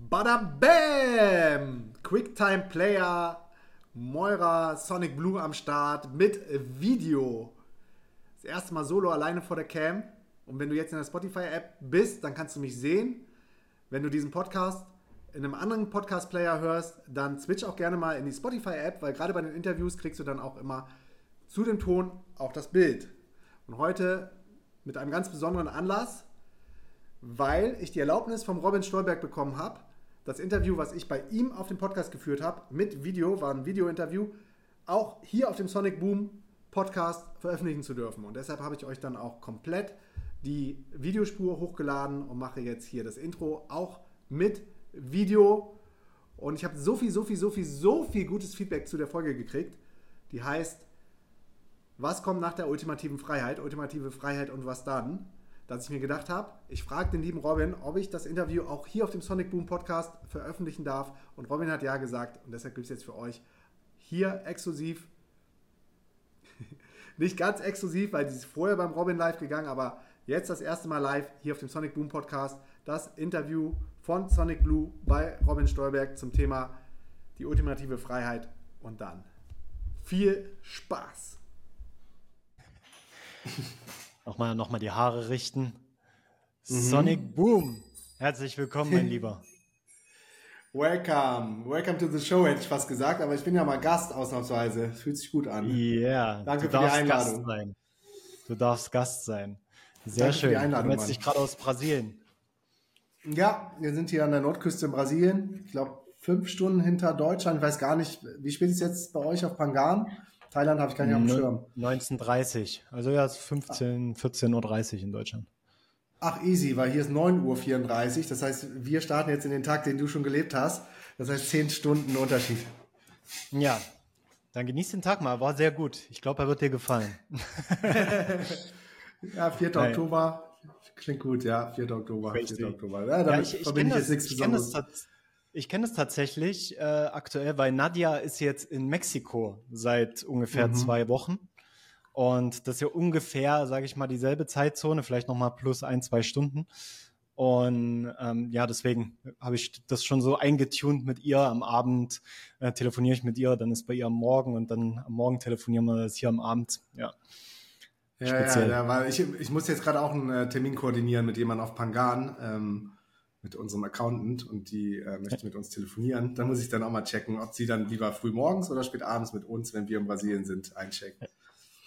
Bada Bam! Quicktime Player, Moira, Sonic Blue am Start mit Video. Das erste Mal solo alleine vor der Cam. Und wenn du jetzt in der Spotify-App bist, dann kannst du mich sehen. Wenn du diesen Podcast in einem anderen Podcast-Player hörst, dann switch auch gerne mal in die Spotify-App, weil gerade bei den Interviews kriegst du dann auch immer zu dem Ton auch das Bild. Und heute mit einem ganz besonderen Anlass, weil ich die Erlaubnis vom Robin Stolberg bekommen habe, das Interview, was ich bei ihm auf dem Podcast geführt habe, mit Video, war ein Video-Interview, auch hier auf dem Sonic Boom Podcast veröffentlichen zu dürfen. Und deshalb habe ich euch dann auch komplett die Videospur hochgeladen und mache jetzt hier das Intro auch mit Video. Und ich habe so viel, so viel, so viel, so viel gutes Feedback zu der Folge gekriegt. Die heißt, was kommt nach der ultimativen Freiheit? Ultimative Freiheit und was dann? Dass ich mir gedacht habe, ich frage den lieben Robin, ob ich das Interview auch hier auf dem Sonic Boom Podcast veröffentlichen darf. Und Robin hat ja gesagt und deshalb gibt es jetzt für euch hier exklusiv nicht ganz exklusiv, weil die ist vorher beim Robin live gegangen, aber jetzt das erste Mal live hier auf dem Sonic Boom Podcast das Interview von Sonic Blue bei Robin Stolberg zum Thema die ultimative Freiheit und dann viel Spaß. nochmal, nochmal die Haare richten. Mhm. Sonic Boom. Herzlich willkommen, mein Lieber. Welcome, welcome to the show, hätte ich fast gesagt, aber ich bin ja mal Gast ausnahmsweise. Es fühlt sich gut an. Ja, yeah, danke für die Einladung. Gast sein. Du darfst Gast sein. Sehr danke schön. Für die Einladung, du dich gerade aus Brasilien. Ja, wir sind hier an der Nordküste in Brasilien. Ich glaube, fünf Stunden hinter Deutschland. Ich weiß gar nicht, wie spät ist jetzt bei euch auf Pangan? Thailand habe ich gar nicht auf dem Schirm. 19.30 Also ja, es ist 15, 14.30 Uhr in Deutschland. Ach, easy, weil hier ist 9.34 Uhr. Das heißt, wir starten jetzt in den Tag, den du schon gelebt hast. Das heißt, 10 Stunden Unterschied. Ja, dann genieß den Tag mal. War sehr gut. Ich glaube, er wird dir gefallen. ja, 4. Nein. Oktober. Klingt gut, ja. 4. Oktober. 4. Oktober. Ja, damit ja, ich, ich verbinde ich jetzt nichts Besonderes. Ich kenne es tatsächlich äh, aktuell, weil Nadia ist jetzt in Mexiko seit ungefähr mhm. zwei Wochen. Und das ist ja ungefähr, sage ich mal, dieselbe Zeitzone, vielleicht nochmal plus ein, zwei Stunden. Und ähm, ja, deswegen habe ich das schon so eingetunt mit ihr. Am Abend äh, telefoniere ich mit ihr, dann ist bei ihr am Morgen und dann am Morgen telefonieren wir das hier am Abend. Ja. Ja, Speziell. ja, ja, weil ich, ich muss jetzt gerade auch einen äh, Termin koordinieren mit jemandem auf Pangan, ähm, mit unserem Accountant und die äh, möchte mit uns telefonieren. Da muss ich dann auch mal checken, ob sie dann lieber früh morgens oder spät abends mit uns, wenn wir in Brasilien sind, einchecken.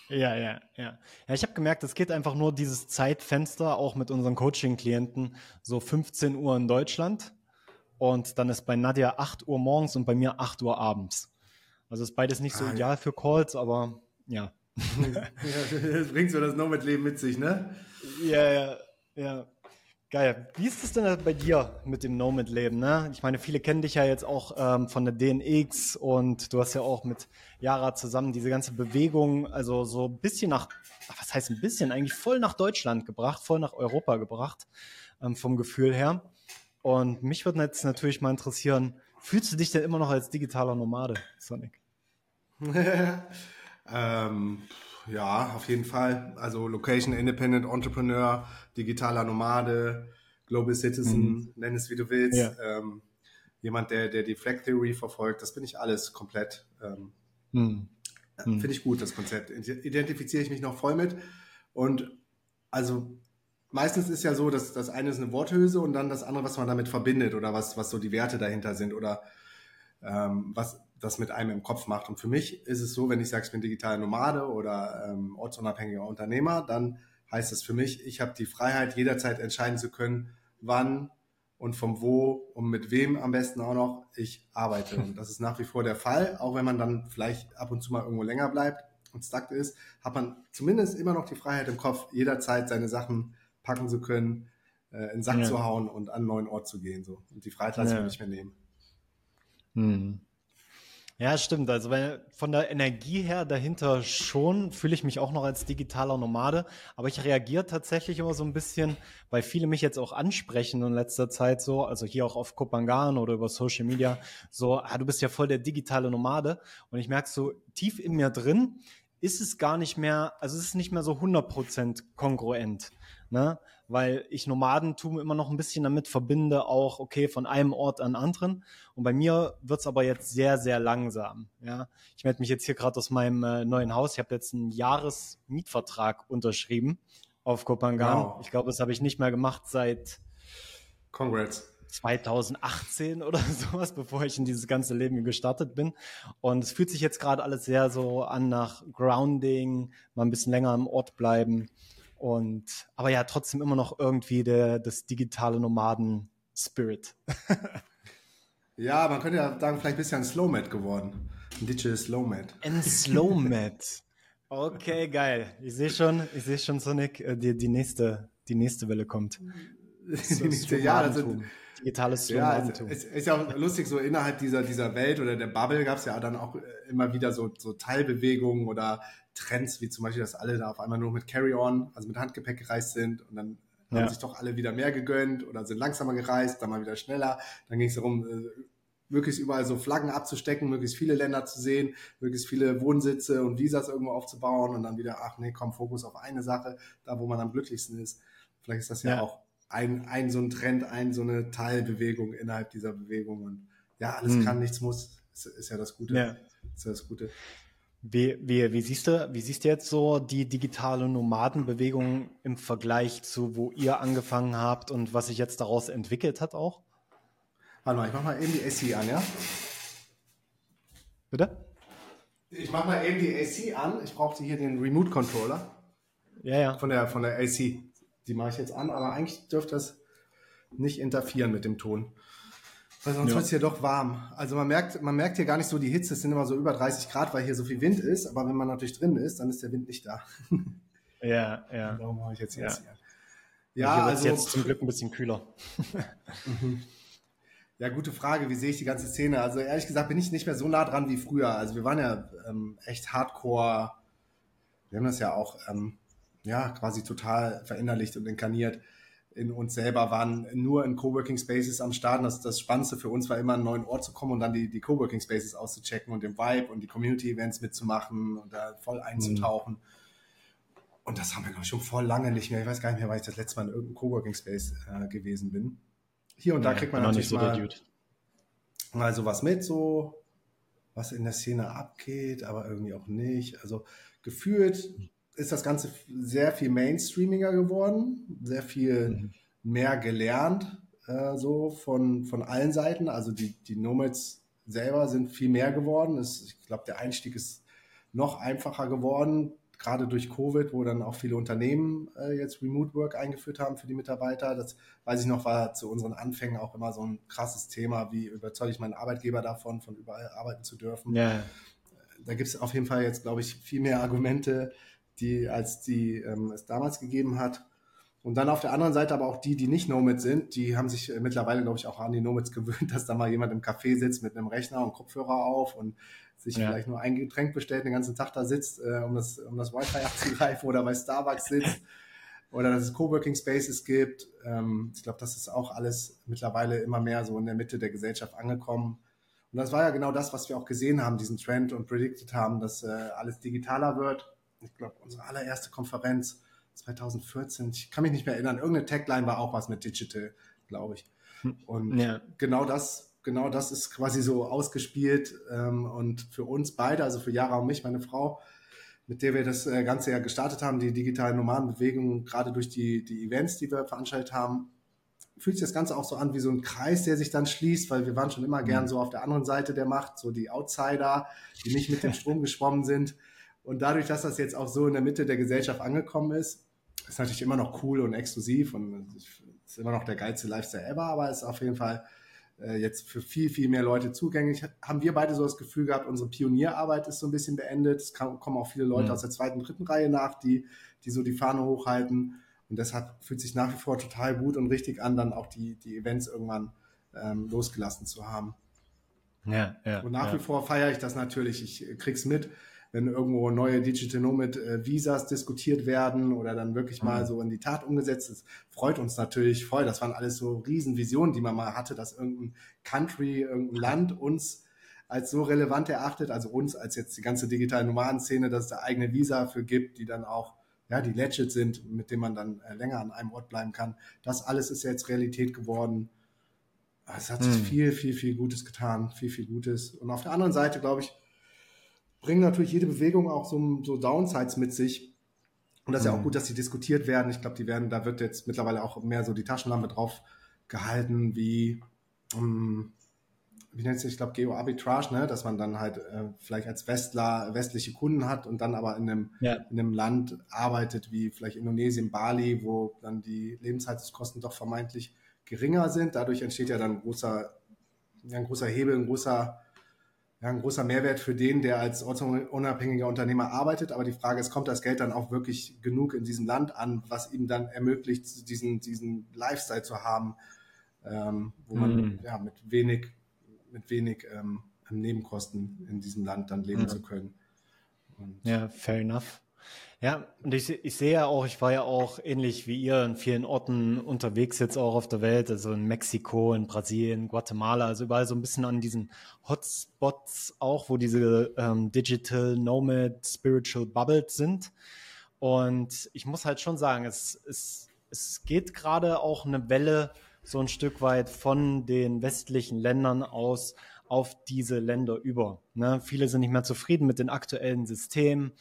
Ja, ja, ja. Ja, ich habe gemerkt, es geht einfach nur dieses Zeitfenster, auch mit unseren Coaching-Klienten, so 15 Uhr in Deutschland. Und dann ist bei Nadja 8 Uhr morgens und bei mir 8 Uhr abends. Also ist beides nicht so ah, ideal für Calls, aber ja. ja das bringt so das Nomad-Leben mit sich, ne? Ja, ja, ja. Geil. Wie ist es denn bei dir mit dem Nomad-Leben? Ne? Ich meine, viele kennen dich ja jetzt auch ähm, von der DNX und du hast ja auch mit Yara zusammen diese ganze Bewegung, also so ein bisschen nach, was heißt ein bisschen, eigentlich voll nach Deutschland gebracht, voll nach Europa gebracht, ähm, vom Gefühl her. Und mich würde jetzt natürlich mal interessieren, fühlst du dich denn immer noch als digitaler Nomade, Sonic? ähm, ja, auf jeden Fall. Also Location Independent Entrepreneur, digitaler Nomade, Global Citizen, mhm. nenn es wie du willst. Ja. Ähm, jemand, der, der die Flag Theory verfolgt, das bin ich alles komplett. Ähm, mhm. Äh. Finde ich gut, das Konzept. Identifiziere ich mich noch voll mit. Und also meistens ist ja so, dass das eine ist eine Worthülse und dann das andere, was man damit verbindet oder was, was so die Werte dahinter sind oder ähm, was das mit einem im Kopf macht. Und für mich ist es so, wenn ich sage, ich bin digitaler Nomade oder ähm, ortsunabhängiger Unternehmer, dann heißt es für mich, ich habe die Freiheit, jederzeit entscheiden zu können, wann und vom wo und mit wem am besten auch noch ich arbeite. Und das ist nach wie vor der Fall, auch wenn man dann vielleicht ab und zu mal irgendwo länger bleibt und stuck ist, hat man zumindest immer noch die Freiheit im Kopf, jederzeit seine Sachen packen zu können, äh, in den Sack ja. zu hauen und an einen neuen Ort zu gehen. So. Und die Freiheit lasse ja. ich mir nicht mehr nehmen. Hm. Ja, stimmt. Also weil von der Energie her dahinter schon fühle ich mich auch noch als digitaler Nomade, aber ich reagiere tatsächlich immer so ein bisschen, weil viele mich jetzt auch ansprechen in letzter Zeit so, also hier auch auf Kopangan oder über Social Media, so, ah, du bist ja voll der digitale Nomade und ich merke so tief in mir drin, ist es gar nicht mehr, also es ist nicht mehr so 100% kongruent. Ne? weil ich Nomadentum immer noch ein bisschen damit verbinde, auch okay, von einem Ort an anderen. Und bei mir wird's aber jetzt sehr, sehr langsam. Ja? Ich melde mich jetzt hier gerade aus meinem äh, neuen Haus. Ich habe jetzt einen Jahresmietvertrag unterschrieben auf Kopangan. Wow. Ich glaube, das habe ich nicht mehr gemacht seit Congrats. 2018 oder sowas, bevor ich in dieses ganze Leben gestartet bin. Und es fühlt sich jetzt gerade alles sehr so an nach Grounding, mal ein bisschen länger am Ort bleiben. Und aber ja, trotzdem immer noch irgendwie der, das digitale Nomaden-Spirit. ja, man könnte ja sagen, vielleicht bist du ja ein Slowmat geworden. Ein Digital Slowmat. Ein Slowmat. Okay, geil. Ich sehe schon, ich sehe schon, Sonic, äh, die, die, nächste, die nächste Welle kommt. nächste, ja, also, digitales ja, es, es, ist ja auch lustig, so innerhalb dieser, dieser Welt oder der Bubble gab es ja dann auch äh, immer wieder so, so Teilbewegungen oder Trends, wie zum Beispiel, dass alle da auf einmal nur mit Carry-On, also mit Handgepäck gereist sind und dann ja. haben sich doch alle wieder mehr gegönnt oder sind langsamer gereist, dann mal wieder schneller. Dann ging es darum, äh, möglichst überall so Flaggen abzustecken, möglichst viele Länder zu sehen, möglichst viele Wohnsitze und Visas irgendwo aufzubauen und dann wieder, ach nee, komm, Fokus auf eine Sache, da wo man am glücklichsten ist. Vielleicht ist das ja, ja. auch ein, ein so ein Trend, ein so eine Teilbewegung innerhalb dieser Bewegung. Und ja, alles mhm. kann, nichts muss, ist, ist, ja das Gute. Ja. Ist ja das Gute. Wie, wie, wie, siehst du, wie siehst du jetzt so die digitale Nomadenbewegung im Vergleich zu, wo ihr angefangen habt und was sich jetzt daraus entwickelt hat auch? Warte mal, ich mach mal eben die AC an, ja? Bitte? Ich mach mal eben die AC an. Ich brauchte hier den Remote Controller. Ja, ja. Von der, von der AC. Die mache ich jetzt an, aber eigentlich dürfte das nicht interferieren mit dem Ton. Weil sonst ja. wird es hier doch warm. Also man merkt, man merkt hier gar nicht so die Hitze, es sind immer so über 30 Grad, weil hier so viel Wind ist, aber wenn man natürlich drin ist, dann ist der Wind nicht da. Ja, ja. Darum mache ich jetzt hier. Ja, ja hier also jetzt zum Glück ein bisschen kühler. Mhm. Ja, gute Frage. Wie sehe ich die ganze Szene? Also ehrlich gesagt bin ich nicht mehr so nah dran wie früher. Also wir waren ja ähm, echt Hardcore. Wir haben das ja auch ähm, ja, quasi total verinnerlicht und inkarniert in uns selber, waren nur in Coworking Spaces am Start. Das, das Spannendste für uns war immer, einen neuen Ort zu kommen und dann die, die Coworking Spaces auszuchecken und den Vibe und die Community Events mitzumachen und da voll einzutauchen. Mhm. Und das haben wir, glaube ich, schon voll lange nicht mehr. Ich weiß gar nicht mehr, weil ich das letzte Mal in irgendeinem Coworking Space äh, gewesen bin. Hier und da kriegt man natürlich so mal, mal sowas mit, so was in der Szene abgeht, aber irgendwie auch nicht. Also gefühlt ist das Ganze sehr viel mainstreamiger geworden, sehr viel mhm. mehr gelernt, äh, so von, von allen Seiten. Also die, die Nomads selber sind viel mehr geworden. Es, ich glaube, der Einstieg ist noch einfacher geworden, gerade durch Covid, wo dann auch viele Unternehmen äh, jetzt Remote Work eingeführt haben für die Mitarbeiter. Das weiß ich noch, war zu unseren Anfängen auch immer so ein krasses Thema, wie überzeuge ich meinen Arbeitgeber davon, von überall arbeiten zu dürfen. Ja. Da gibt es auf jeden Fall jetzt, glaube ich, viel mehr Argumente, die, als die ähm, es damals gegeben hat. Und dann auf der anderen Seite aber auch die, die nicht Nomads sind, die haben sich äh, mittlerweile, glaube ich, auch an die Nomads gewöhnt, dass da mal jemand im Café sitzt mit einem Rechner und Kopfhörer auf und sich ja. vielleicht nur ein Getränk bestellt, den ganzen Tag da sitzt, äh, um, das, um das Wi-Fi abzugreifen oder bei Starbucks sitzt oder dass es Coworking Spaces gibt. Ähm, ich glaube, das ist auch alles mittlerweile immer mehr so in der Mitte der Gesellschaft angekommen. Und das war ja genau das, was wir auch gesehen haben, diesen Trend und predicted haben, dass äh, alles digitaler wird ich glaube, unsere allererste Konferenz 2014, ich kann mich nicht mehr erinnern, irgendeine Tagline war auch was mit Digital, glaube ich. Hm. Und ja. genau das, genau das ist quasi so ausgespielt ähm, und für uns beide, also für Jara und mich, meine Frau, mit der wir das äh, Ganze ja gestartet haben, die digitalen Nomadenbewegungen, gerade durch die, die Events, die wir veranstaltet haben, fühlt sich das Ganze auch so an wie so ein Kreis, der sich dann schließt, weil wir waren schon immer gern hm. so auf der anderen Seite der Macht, so die Outsider, die nicht mit dem Strom geschwommen sind. Und dadurch, dass das jetzt auch so in der Mitte der Gesellschaft angekommen ist, ist natürlich immer noch cool und exklusiv und ist immer noch der geilste Lifestyle ever, aber ist auf jeden Fall äh, jetzt für viel, viel mehr Leute zugänglich. Haben wir beide so das Gefühl gehabt, unsere Pionierarbeit ist so ein bisschen beendet. Es kann, kommen auch viele Leute mhm. aus der zweiten, dritten Reihe nach, die, die so die Fahne hochhalten. Und deshalb fühlt sich nach wie vor total gut und richtig an, dann auch die, die Events irgendwann ähm, losgelassen zu haben. Ja, ja, und nach ja. wie vor feiere ich das natürlich. Ich krieg's mit wenn irgendwo neue Digital Nomad äh, Visas diskutiert werden oder dann wirklich mal mhm. so in die Tat umgesetzt ist, freut uns natürlich voll. Das waren alles so Riesenvisionen, die man mal hatte, dass irgendein Country, irgendein Land uns als so relevant erachtet, also uns als jetzt die ganze digitale Nomadenszene, dass es da eigene Visa für gibt, die dann auch ja, die legit sind, mit denen man dann äh, länger an einem Ort bleiben kann. Das alles ist jetzt Realität geworden. Es hat sich hm. viel, viel, viel Gutes getan, viel, viel Gutes. Und auf der anderen Seite, glaube ich, bringen natürlich jede Bewegung auch so, so Downsides mit sich. Und das ist ja auch hm. gut, dass die diskutiert werden. Ich glaube, die werden, da wird jetzt mittlerweile auch mehr so die Taschenlampe drauf gehalten, wie, um, ähm, wie nennt es sich, ich glaube, Geo-Arbitrage, ne? dass man dann halt äh, vielleicht als Westler westliche Kunden hat und dann aber in einem, ja. in einem Land arbeitet, wie vielleicht Indonesien, Bali, wo dann die Lebenshaltungskosten doch vermeintlich geringer sind. Dadurch entsteht ja dann ein großer, ein großer Hebel, ein großer, ja, ein großer Mehrwert für den, der als ortsunabhängiger Unternehmer arbeitet. Aber die Frage ist, kommt das Geld dann auch wirklich genug in diesem Land an, was ihm dann ermöglicht, diesen, diesen Lifestyle zu haben, ähm, wo man mm. ja, mit wenig, mit wenig ähm, Nebenkosten in diesem Land dann leben mm. zu können. Und ja, fair enough. Ja, und ich, ich sehe ja auch, ich war ja auch ähnlich wie ihr in vielen Orten unterwegs jetzt auch auf der Welt, also in Mexiko, in Brasilien, Guatemala, also überall so ein bisschen an diesen Hotspots auch, wo diese ähm, Digital Nomad Spiritual Bubbles sind. Und ich muss halt schon sagen, es, es, es geht gerade auch eine Welle so ein Stück weit von den westlichen Ländern aus auf diese Länder über. Ne? Viele sind nicht mehr zufrieden mit den aktuellen Systemen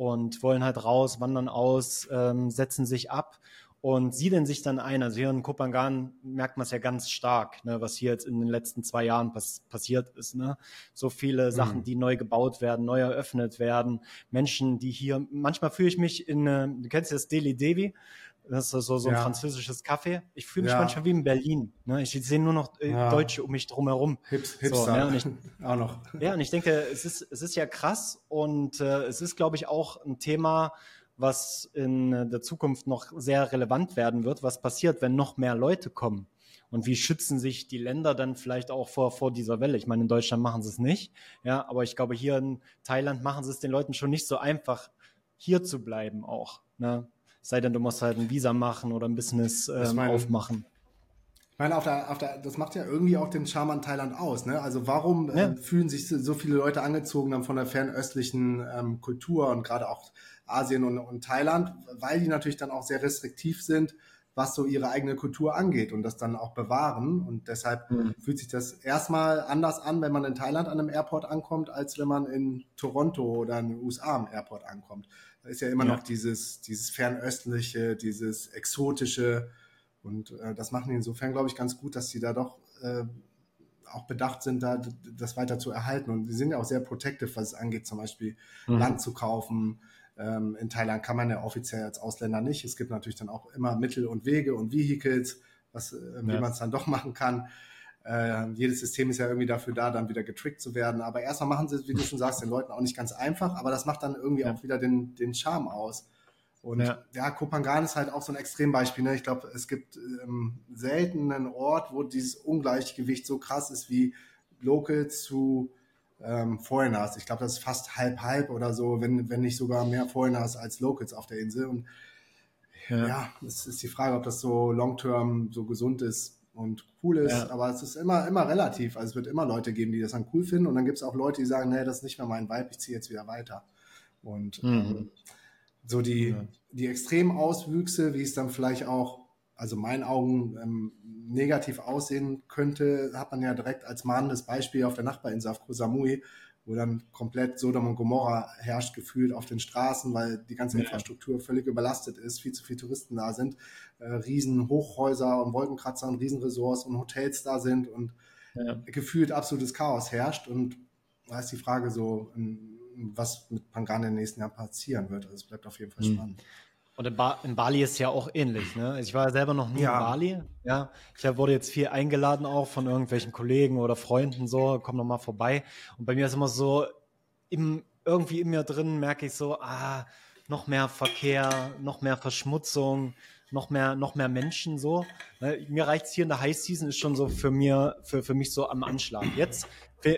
und wollen halt raus, wandern aus, ähm, setzen sich ab und siedeln sich dann ein. Also hier in Kopangan merkt man es ja ganz stark, ne, was hier jetzt in den letzten zwei Jahren pass passiert ist. Ne? So viele mhm. Sachen, die neu gebaut werden, neu eröffnet werden. Menschen, die hier, manchmal fühle ich mich in, äh, du kennst das Delhi Devi, das ist so, so ein ja. französisches Café. Ich fühle mich ja. manchmal wie in Berlin. Ne? Ich sehe nur noch äh, ja. Deutsche um mich drumherum. Hips, Hipster. So, ne? ich, auch noch. Ja, und ich denke, es ist, es ist ja krass und äh, es ist, glaube ich, auch ein Thema, was in der Zukunft noch sehr relevant werden wird. Was passiert, wenn noch mehr Leute kommen? Und wie schützen sich die Länder dann vielleicht auch vor, vor dieser Welle? Ich meine, in Deutschland machen sie es nicht. Ja, aber ich glaube, hier in Thailand machen sie es den Leuten schon nicht so einfach, hier zu bleiben auch. Ne? Sei denn, du musst halt ein Visa machen oder ein Business ähm, meine, aufmachen. Ich meine, auf der, auf der, das macht ja irgendwie auch den Charme an Thailand aus. Ne? Also warum ja. äh, fühlen sich so viele Leute angezogen dann von der fernöstlichen ähm, Kultur und gerade auch Asien und, und Thailand, weil die natürlich dann auch sehr restriktiv sind, was so ihre eigene Kultur angeht und das dann auch bewahren. Und deshalb mhm. fühlt sich das erstmal anders an, wenn man in Thailand an einem Airport ankommt, als wenn man in Toronto oder in den USA am Airport ankommt. Da ist ja immer ja. noch dieses, dieses fernöstliche, dieses exotische. Und äh, das machen die insofern, glaube ich, ganz gut, dass sie da doch äh, auch bedacht sind, da das weiter zu erhalten. Und sie sind ja auch sehr protective, was es angeht, zum Beispiel mhm. Land zu kaufen. Ähm, in Thailand kann man ja offiziell als Ausländer nicht. Es gibt natürlich dann auch immer Mittel und Wege und Vehicles, was, äh, ja. wie man es dann doch machen kann. Äh, jedes System ist ja irgendwie dafür da, dann wieder getrickt zu werden. Aber erstmal machen sie es, wie du schon sagst, den Leuten auch nicht ganz einfach, aber das macht dann irgendwie ja. auch wieder den, den Charme aus. Und ja, ja Kopangan ist halt auch so ein Extrembeispiel. Ne? Ich glaube, es gibt ähm, selten einen Ort, wo dieses Ungleichgewicht so krass ist wie Locals zu ähm, Foreigners. Ich glaube, das ist fast halb-halb oder so, wenn, wenn nicht sogar mehr Foreigners als Locals auf der Insel. Und ja, ja es ist die Frage, ob das so long-term so gesund ist und cool ist, ja. aber es ist immer, immer relativ. Also es wird immer Leute geben, die das dann cool finden und dann gibt es auch Leute, die sagen, nee, das ist nicht mehr mein Vibe, ich ziehe jetzt wieder weiter. Und mhm. ähm, so die, ja. die extremen Auswüchse, wie es dann vielleicht auch, also meinen Augen ähm, negativ aussehen könnte, hat man ja direkt als mahnendes Beispiel auf der Nachbarinsel auf Koh Samui, wo dann komplett Sodom und Gomorra herrscht, gefühlt auf den Straßen, weil die ganze ja. Infrastruktur völlig überlastet ist, viel zu viele Touristen da sind, äh, riesen Hochhäuser und Wolkenkratzer und Riesenresorts und Hotels da sind und ja. gefühlt absolutes Chaos herrscht. Und da ist die Frage so, was mit Pangan im nächsten Jahr passieren wird. Also es bleibt auf jeden Fall mhm. spannend. Und in, ba in, Bali ist ja auch ähnlich. Ne? Also ich war selber noch nie ja. in Bali. Ja, ich wurde jetzt viel eingeladen auch von irgendwelchen Kollegen oder Freunden so, komm noch mal vorbei. Und bei mir ist immer so, im, irgendwie in mir drin merke ich so, ah, noch mehr Verkehr, noch mehr Verschmutzung, noch mehr, noch mehr Menschen so. Mir reicht's hier in der High Season ist schon so für mir, für, für mich so am Anschlag. Jetzt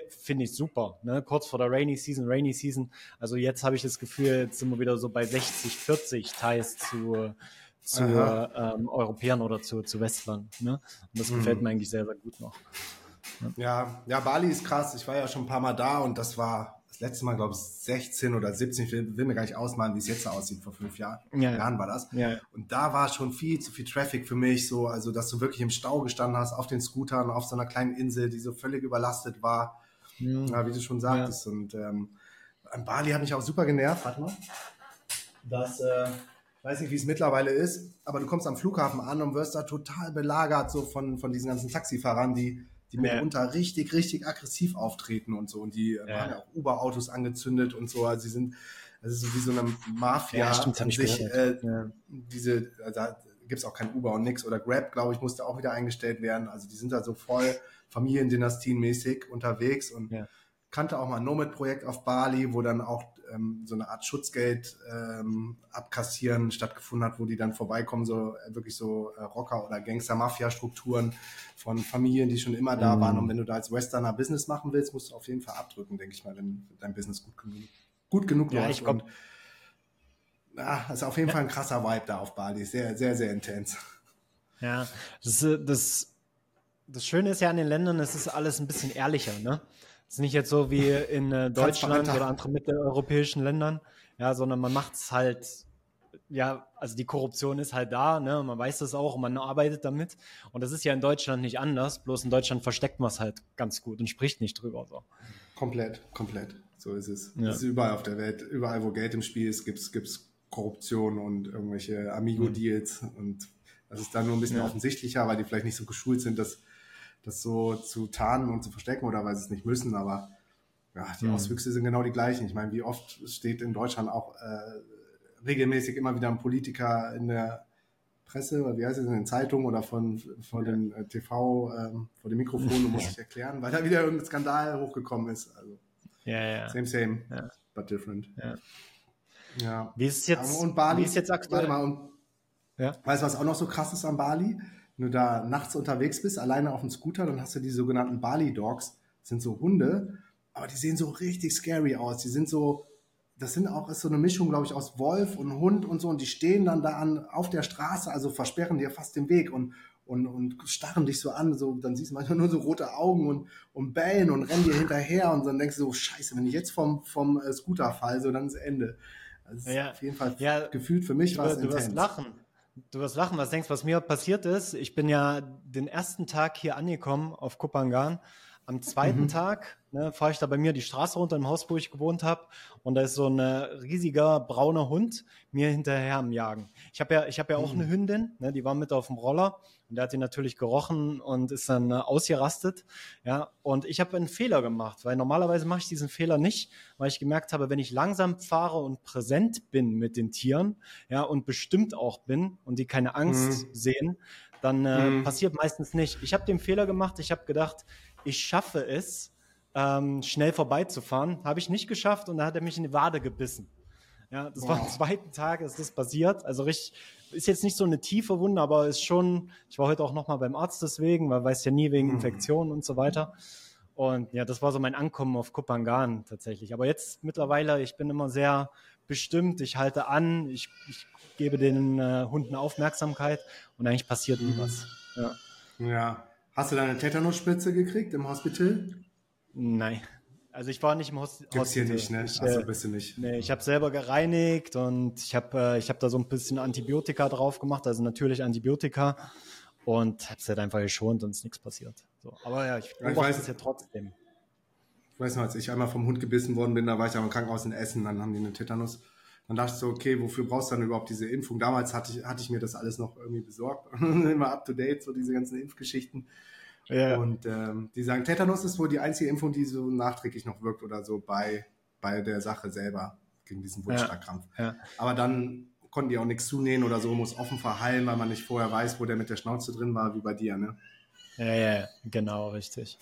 finde ich super. Ne? Kurz vor der Rainy Season, Rainy Season. Also jetzt habe ich das Gefühl, jetzt sind wir wieder so bei 60, 40 Teils zu, zu ähm, Europäern oder zu, zu Westlern. Ne? Und das mhm. gefällt mir eigentlich sehr, sehr gut noch. Ja, ja, Bali ist krass. Ich war ja schon ein paar Mal da und das war das letzte Mal, glaube ich, 16 oder 17, ich will, will, mir gar nicht ausmalen, wie es jetzt aussieht, vor fünf Jahren, ja. Jahren war das. Ja. Und da war schon viel zu viel Traffic für mich, so, also, dass du wirklich im Stau gestanden hast, auf den Scootern, auf so einer kleinen Insel, die so völlig überlastet war, ja. wie du schon sagtest. Und ähm, an Bali hat mich auch super genervt, warte mal, dass, äh, ich weiß nicht, wie es mittlerweile ist, aber du kommst am Flughafen an und wirst da total belagert, so von, von diesen ganzen Taxifahrern, die die mitunter ja. richtig, richtig aggressiv auftreten und so. Und die äh, ja. haben ja auch Uber-Autos angezündet und so. Also sie sind, also so wie so eine Mafia ja, stimmt, an sich. Äh. Diese, also da gibt's auch kein Uber und nix. Oder Grab, glaube ich, musste auch wieder eingestellt werden. Also die sind da so voll Familiendynastienmäßig unterwegs und kannte auch mal ein Nomad-Projekt auf Bali, wo dann auch ähm, so eine Art Schutzgeld ähm, abkassieren stattgefunden hat, wo die dann vorbeikommen, so äh, wirklich so äh, Rocker- oder Gangster-Mafia-Strukturen von Familien, die schon immer da mm. waren. Und wenn du da als Westerner Business machen willst, musst du auf jeden Fall abdrücken, denke ich mal, wenn dein Business gut genug, gut genug ja, läuft. Ich komm. Ja, ist auf jeden ja. Fall ein krasser Vibe da auf Bali. Sehr, sehr, sehr intens. Ja, das, das, das Schöne ist ja an den Ländern, es ist alles ein bisschen ehrlicher, ne? Es ist nicht jetzt so wie in äh, Deutschland oder anderen mitteleuropäischen Ländern, ja, sondern man macht es halt, ja, also die Korruption ist halt da, ne, man weiß das auch und man arbeitet damit. Und das ist ja in Deutschland nicht anders, bloß in Deutschland versteckt man es halt ganz gut und spricht nicht drüber. So. Komplett, komplett. So ist es. Ja. Das ist überall auf der Welt, überall, wo Geld im Spiel ist, gibt es Korruption und irgendwelche Amigo-Deals mhm. und das ist dann nur ein bisschen ja. offensichtlicher, weil die vielleicht nicht so geschult sind, dass das so zu tarnen und zu verstecken oder weil sie es nicht müssen, aber ja, die mhm. Auswüchse sind genau die gleichen. Ich meine, wie oft steht in Deutschland auch äh, regelmäßig immer wieder ein Politiker in der Presse oder wie heißt es in den Zeitungen oder von, von ja. dem äh, TV, ähm, vor dem Mikrofon und muss sich erklären, weil da wieder irgendein Skandal hochgekommen ist. Also, ja, ja. Same, same, ja. but different. Ja. ja. Wie ist es jetzt, und Bali, wie ist jetzt aktuell? Warte mal, und, ja. weißt du, was auch noch so krass ist an Bali? Wenn du da nachts unterwegs bist, alleine auf dem Scooter, dann hast du die sogenannten Bali Dogs. Das sind so Hunde, aber die sehen so richtig scary aus. Die sind so, das sind auch, ist so eine Mischung, glaube ich, aus Wolf und Hund und so. Und die stehen dann da an, auf der Straße, also versperren dir fast den Weg und, und, und starren dich so an. So, dann siehst du manchmal nur so rote Augen und, und bellen und rennen dir hinterher. Und dann denkst du so, scheiße, wenn ich jetzt vom, vom äh, Scooter fall, so dann ist Ende. Das ist ja, auf jeden Fall ja, gefühlt für mich was Du wirst lachen. Du wirst lachen, was denkst, was mir passiert ist. Ich bin ja den ersten Tag hier angekommen auf Kupangan. Am zweiten mhm. Tag ne, fahre ich da bei mir die Straße runter im Haus, wo ich gewohnt habe. Und da ist so ein riesiger brauner Hund mir hinterher am Jagen. Ich habe ja, ich hab ja auch mhm. eine Hündin, ne, die war mit auf dem Roller. Und der hat ihn natürlich gerochen und ist dann äh, ausgerastet. Ja, und ich habe einen Fehler gemacht, weil normalerweise mache ich diesen Fehler nicht, weil ich gemerkt habe, wenn ich langsam fahre und präsent bin mit den Tieren, ja, und bestimmt auch bin und die keine Angst mhm. sehen, dann äh, mhm. passiert meistens nicht. Ich habe den Fehler gemacht, ich habe gedacht, ich schaffe es, ähm, schnell vorbeizufahren. Habe ich nicht geschafft und da hat er mich in die Wade gebissen. Ja, das war am zweiten Tag, ist das passiert. Also richtig, ist jetzt nicht so eine tiefe Wunde, aber ist schon, ich war heute auch nochmal beim Arzt deswegen, weil weiß ja nie wegen mhm. Infektionen und so weiter. Und ja, das war so mein Ankommen auf Kupangan tatsächlich. Aber jetzt mittlerweile, ich bin immer sehr bestimmt, ich halte an, ich, ich gebe den äh, Hunden Aufmerksamkeit und eigentlich passiert nie mhm. was. Ja. ja. Hast du deine Tetanusspritze gekriegt im Hospital? Nein. Also ich war nicht im Host Gibt's Hospital. hier nicht, ne? Ich, äh, bist du nicht. Nee, ich habe selber gereinigt und ich habe äh, ich hab da so ein bisschen Antibiotika drauf gemacht, also natürlich Antibiotika und habe es halt einfach geschont und es ist nichts passiert. So. Aber ja, ich beobachte es ja trotzdem. Ich weiß noch, als ich einmal vom Hund gebissen worden bin, da war ich im Krankenhaus in Essen, dann haben die eine Tetanus. Dann dachte ich so, okay, wofür brauchst du dann überhaupt diese Impfung? Damals hatte ich, hatte ich mir das alles noch irgendwie besorgt. Immer up to date, so diese ganzen Impfgeschichten. Ja. Und ähm, die sagen, Tetanus ist wohl die einzige Impfung, die so nachträglich noch wirkt oder so bei, bei der Sache selber gegen diesen Wundschlagkrampf. Ja. Ja. Aber dann konnten die auch nichts zunähen oder so, muss offen verheilen, weil man nicht vorher weiß, wo der mit der Schnauze drin war, wie bei dir, ne? Ja, ja, genau, richtig.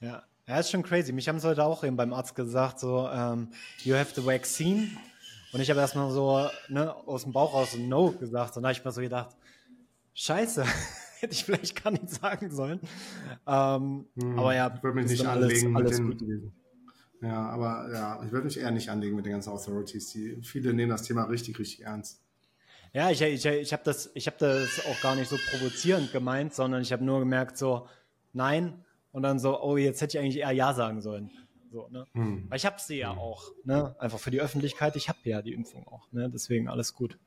Ja. Ja, ist schon crazy. Mich haben sie heute auch eben beim Arzt gesagt, so, ähm, you have the vaccine. Und ich habe erstmal so ne, aus dem Bauch raus No gesagt. Und da habe ich mir so gedacht, scheiße. hätte ich vielleicht gar nicht sagen sollen. Ähm, hm, aber ja, ich würde mich nicht anlegen alles, alles mit den, Ja, aber ja, ich würde mich eher nicht anlegen mit den ganzen Authorities. Die, viele nehmen das Thema richtig, richtig ernst. Ja, ich, ich, ich habe das, hab das auch gar nicht so provozierend gemeint, sondern ich habe nur gemerkt, so, nein, und dann so, oh, jetzt hätte ich eigentlich eher Ja sagen sollen. So, ne? Hm. Weil ich habe sie ja hm. auch, ne? Einfach für die Öffentlichkeit, ich habe ja die Impfung auch, ne? Deswegen alles gut.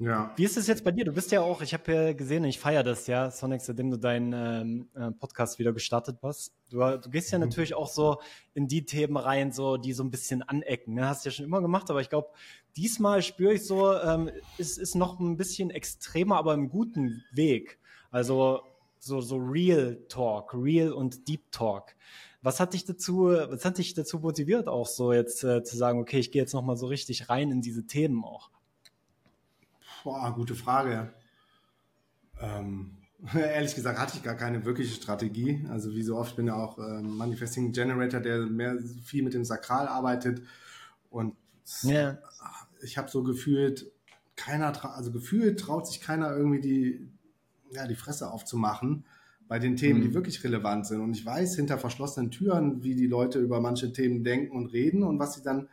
Ja. Wie ist es jetzt bei dir? Du bist ja auch, ich habe ja gesehen, ich feiere das ja, Sonic, seitdem du deinen ähm, äh, Podcast wieder gestartet hast. Du, du gehst ja mhm. natürlich auch so in die Themen rein, so die so ein bisschen anecken. Ne? Hast du ja schon immer gemacht, aber ich glaube, diesmal spüre ich so, ähm, ist, ist noch ein bisschen extremer, aber im guten Weg. Also so, so Real Talk, Real und Deep Talk. Was hat dich dazu, was hat dich dazu motiviert, auch so jetzt äh, zu sagen, okay, ich gehe jetzt nochmal so richtig rein in diese Themen auch? Boah, gute Frage. Ähm, ehrlich gesagt hatte ich gar keine wirkliche Strategie. Also wie so oft bin ich auch ähm, Manifesting Generator, der mehr viel mit dem Sakral arbeitet. Und yeah. ich habe so gefühlt, keiner, also gefühlt traut sich keiner irgendwie die, ja, die Fresse aufzumachen bei den Themen, mhm. die wirklich relevant sind. Und ich weiß hinter verschlossenen Türen, wie die Leute über manche Themen denken und reden und was sie dann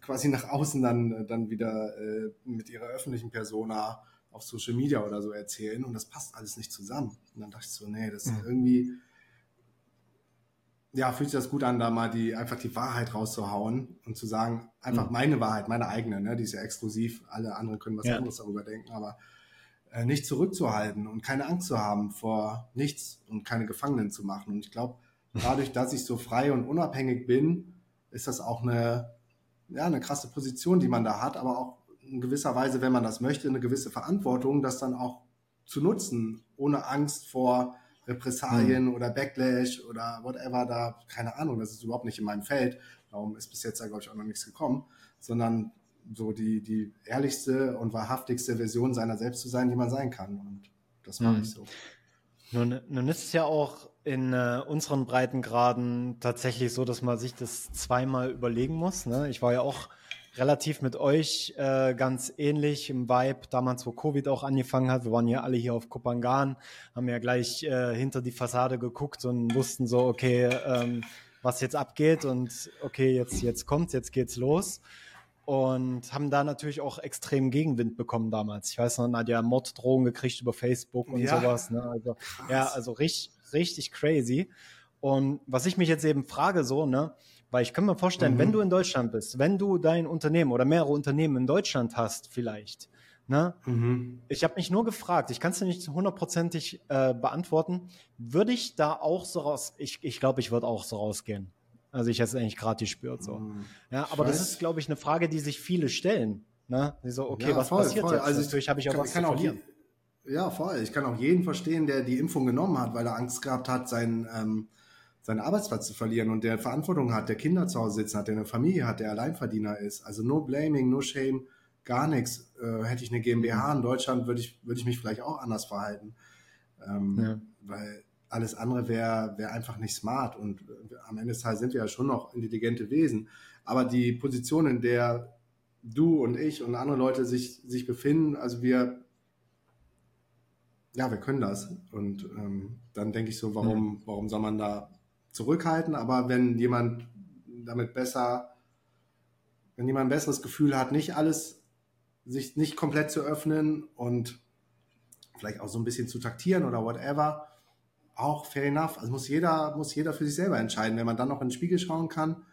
quasi nach außen dann, äh, dann wieder äh, mit ihrer öffentlichen Persona auf Social Media oder so erzählen und das passt alles nicht zusammen. Und dann dachte ich so, nee, das ist mhm. irgendwie, ja, fühlt sich das gut an, da mal die, einfach die Wahrheit rauszuhauen und zu sagen, einfach mhm. meine Wahrheit, meine eigene, ne, die ist ja exklusiv, alle anderen können was ja. anderes darüber denken, aber äh, nicht zurückzuhalten und keine Angst zu haben vor nichts und keine Gefangenen zu machen. Und ich glaube, dadurch, dass ich so frei und unabhängig bin, ist das auch eine, ja, eine krasse Position, die man da hat, aber auch in gewisser Weise, wenn man das möchte, eine gewisse Verantwortung, das dann auch zu nutzen, ohne Angst vor Repressalien mhm. oder Backlash oder whatever da, keine Ahnung, das ist überhaupt nicht in meinem Feld. Darum ist bis jetzt da, glaube ich, auch noch nichts gekommen, sondern so die, die ehrlichste und wahrhaftigste Version seiner selbst zu sein, die man sein kann. Und das mache mhm. ich so. Nun, nun ist es ja auch in äh, unseren Breitengraden tatsächlich so, dass man sich das zweimal überlegen muss. Ne? Ich war ja auch relativ mit euch äh, ganz ähnlich im Vibe, damals wo Covid auch angefangen hat. Wir waren ja alle hier auf Kopangan, haben ja gleich äh, hinter die Fassade geguckt und wussten so, okay, ähm, was jetzt abgeht und okay, jetzt, jetzt kommt's, jetzt geht's los und haben da natürlich auch extrem Gegenwind bekommen damals. Ich weiß noch, Nadja Morddrohungen gekriegt über Facebook und ja. sowas. Ne? Also, ja, also richtig, richtig crazy. Und was ich mich jetzt eben frage, so, ne, weil ich kann mir vorstellen, mhm. wenn du in Deutschland bist, wenn du dein Unternehmen oder mehrere Unternehmen in Deutschland hast, vielleicht, ne, mhm. ich habe mich nur gefragt, ich kann es dir nicht hundertprozentig äh, beantworten, würde ich da auch so raus, ich, ich glaube, ich würde auch so rausgehen. Also ich jetzt eigentlich gerade gespürt so. Mhm. Ja, aber das ist, glaube ich, eine Frage, die sich viele stellen. Ne? Die so, okay, ja, was voll, passiert voll. jetzt? Also Natürlich habe ich auch kann, was kann zu verlieren. Auch, ja, voll. Ich kann auch jeden verstehen, der die Impfung genommen hat, weil er Angst gehabt hat, seinen, ähm, seinen Arbeitsplatz zu verlieren und der Verantwortung hat, der Kinder zu Hause sitzen hat, der eine Familie hat, der Alleinverdiener ist. Also no blaming, no shame, gar nichts. Äh, hätte ich eine GmbH in Deutschland, würde ich, würde ich mich vielleicht auch anders verhalten. Ähm, ja. Weil alles andere wäre wär einfach nicht smart. Und äh, am Ende des Tages sind wir ja schon noch intelligente Wesen. Aber die Position, in der du und ich und andere Leute sich, sich befinden, also wir, ja, wir können das. Und ähm, dann denke ich so, warum, mhm. warum soll man da zurückhalten? Aber wenn jemand damit besser, wenn jemand ein besseres Gefühl hat, nicht alles, sich nicht komplett zu öffnen und vielleicht auch so ein bisschen zu taktieren oder whatever, auch fair enough. Also muss jeder, muss jeder für sich selber entscheiden. Wenn man dann noch in den Spiegel schauen kann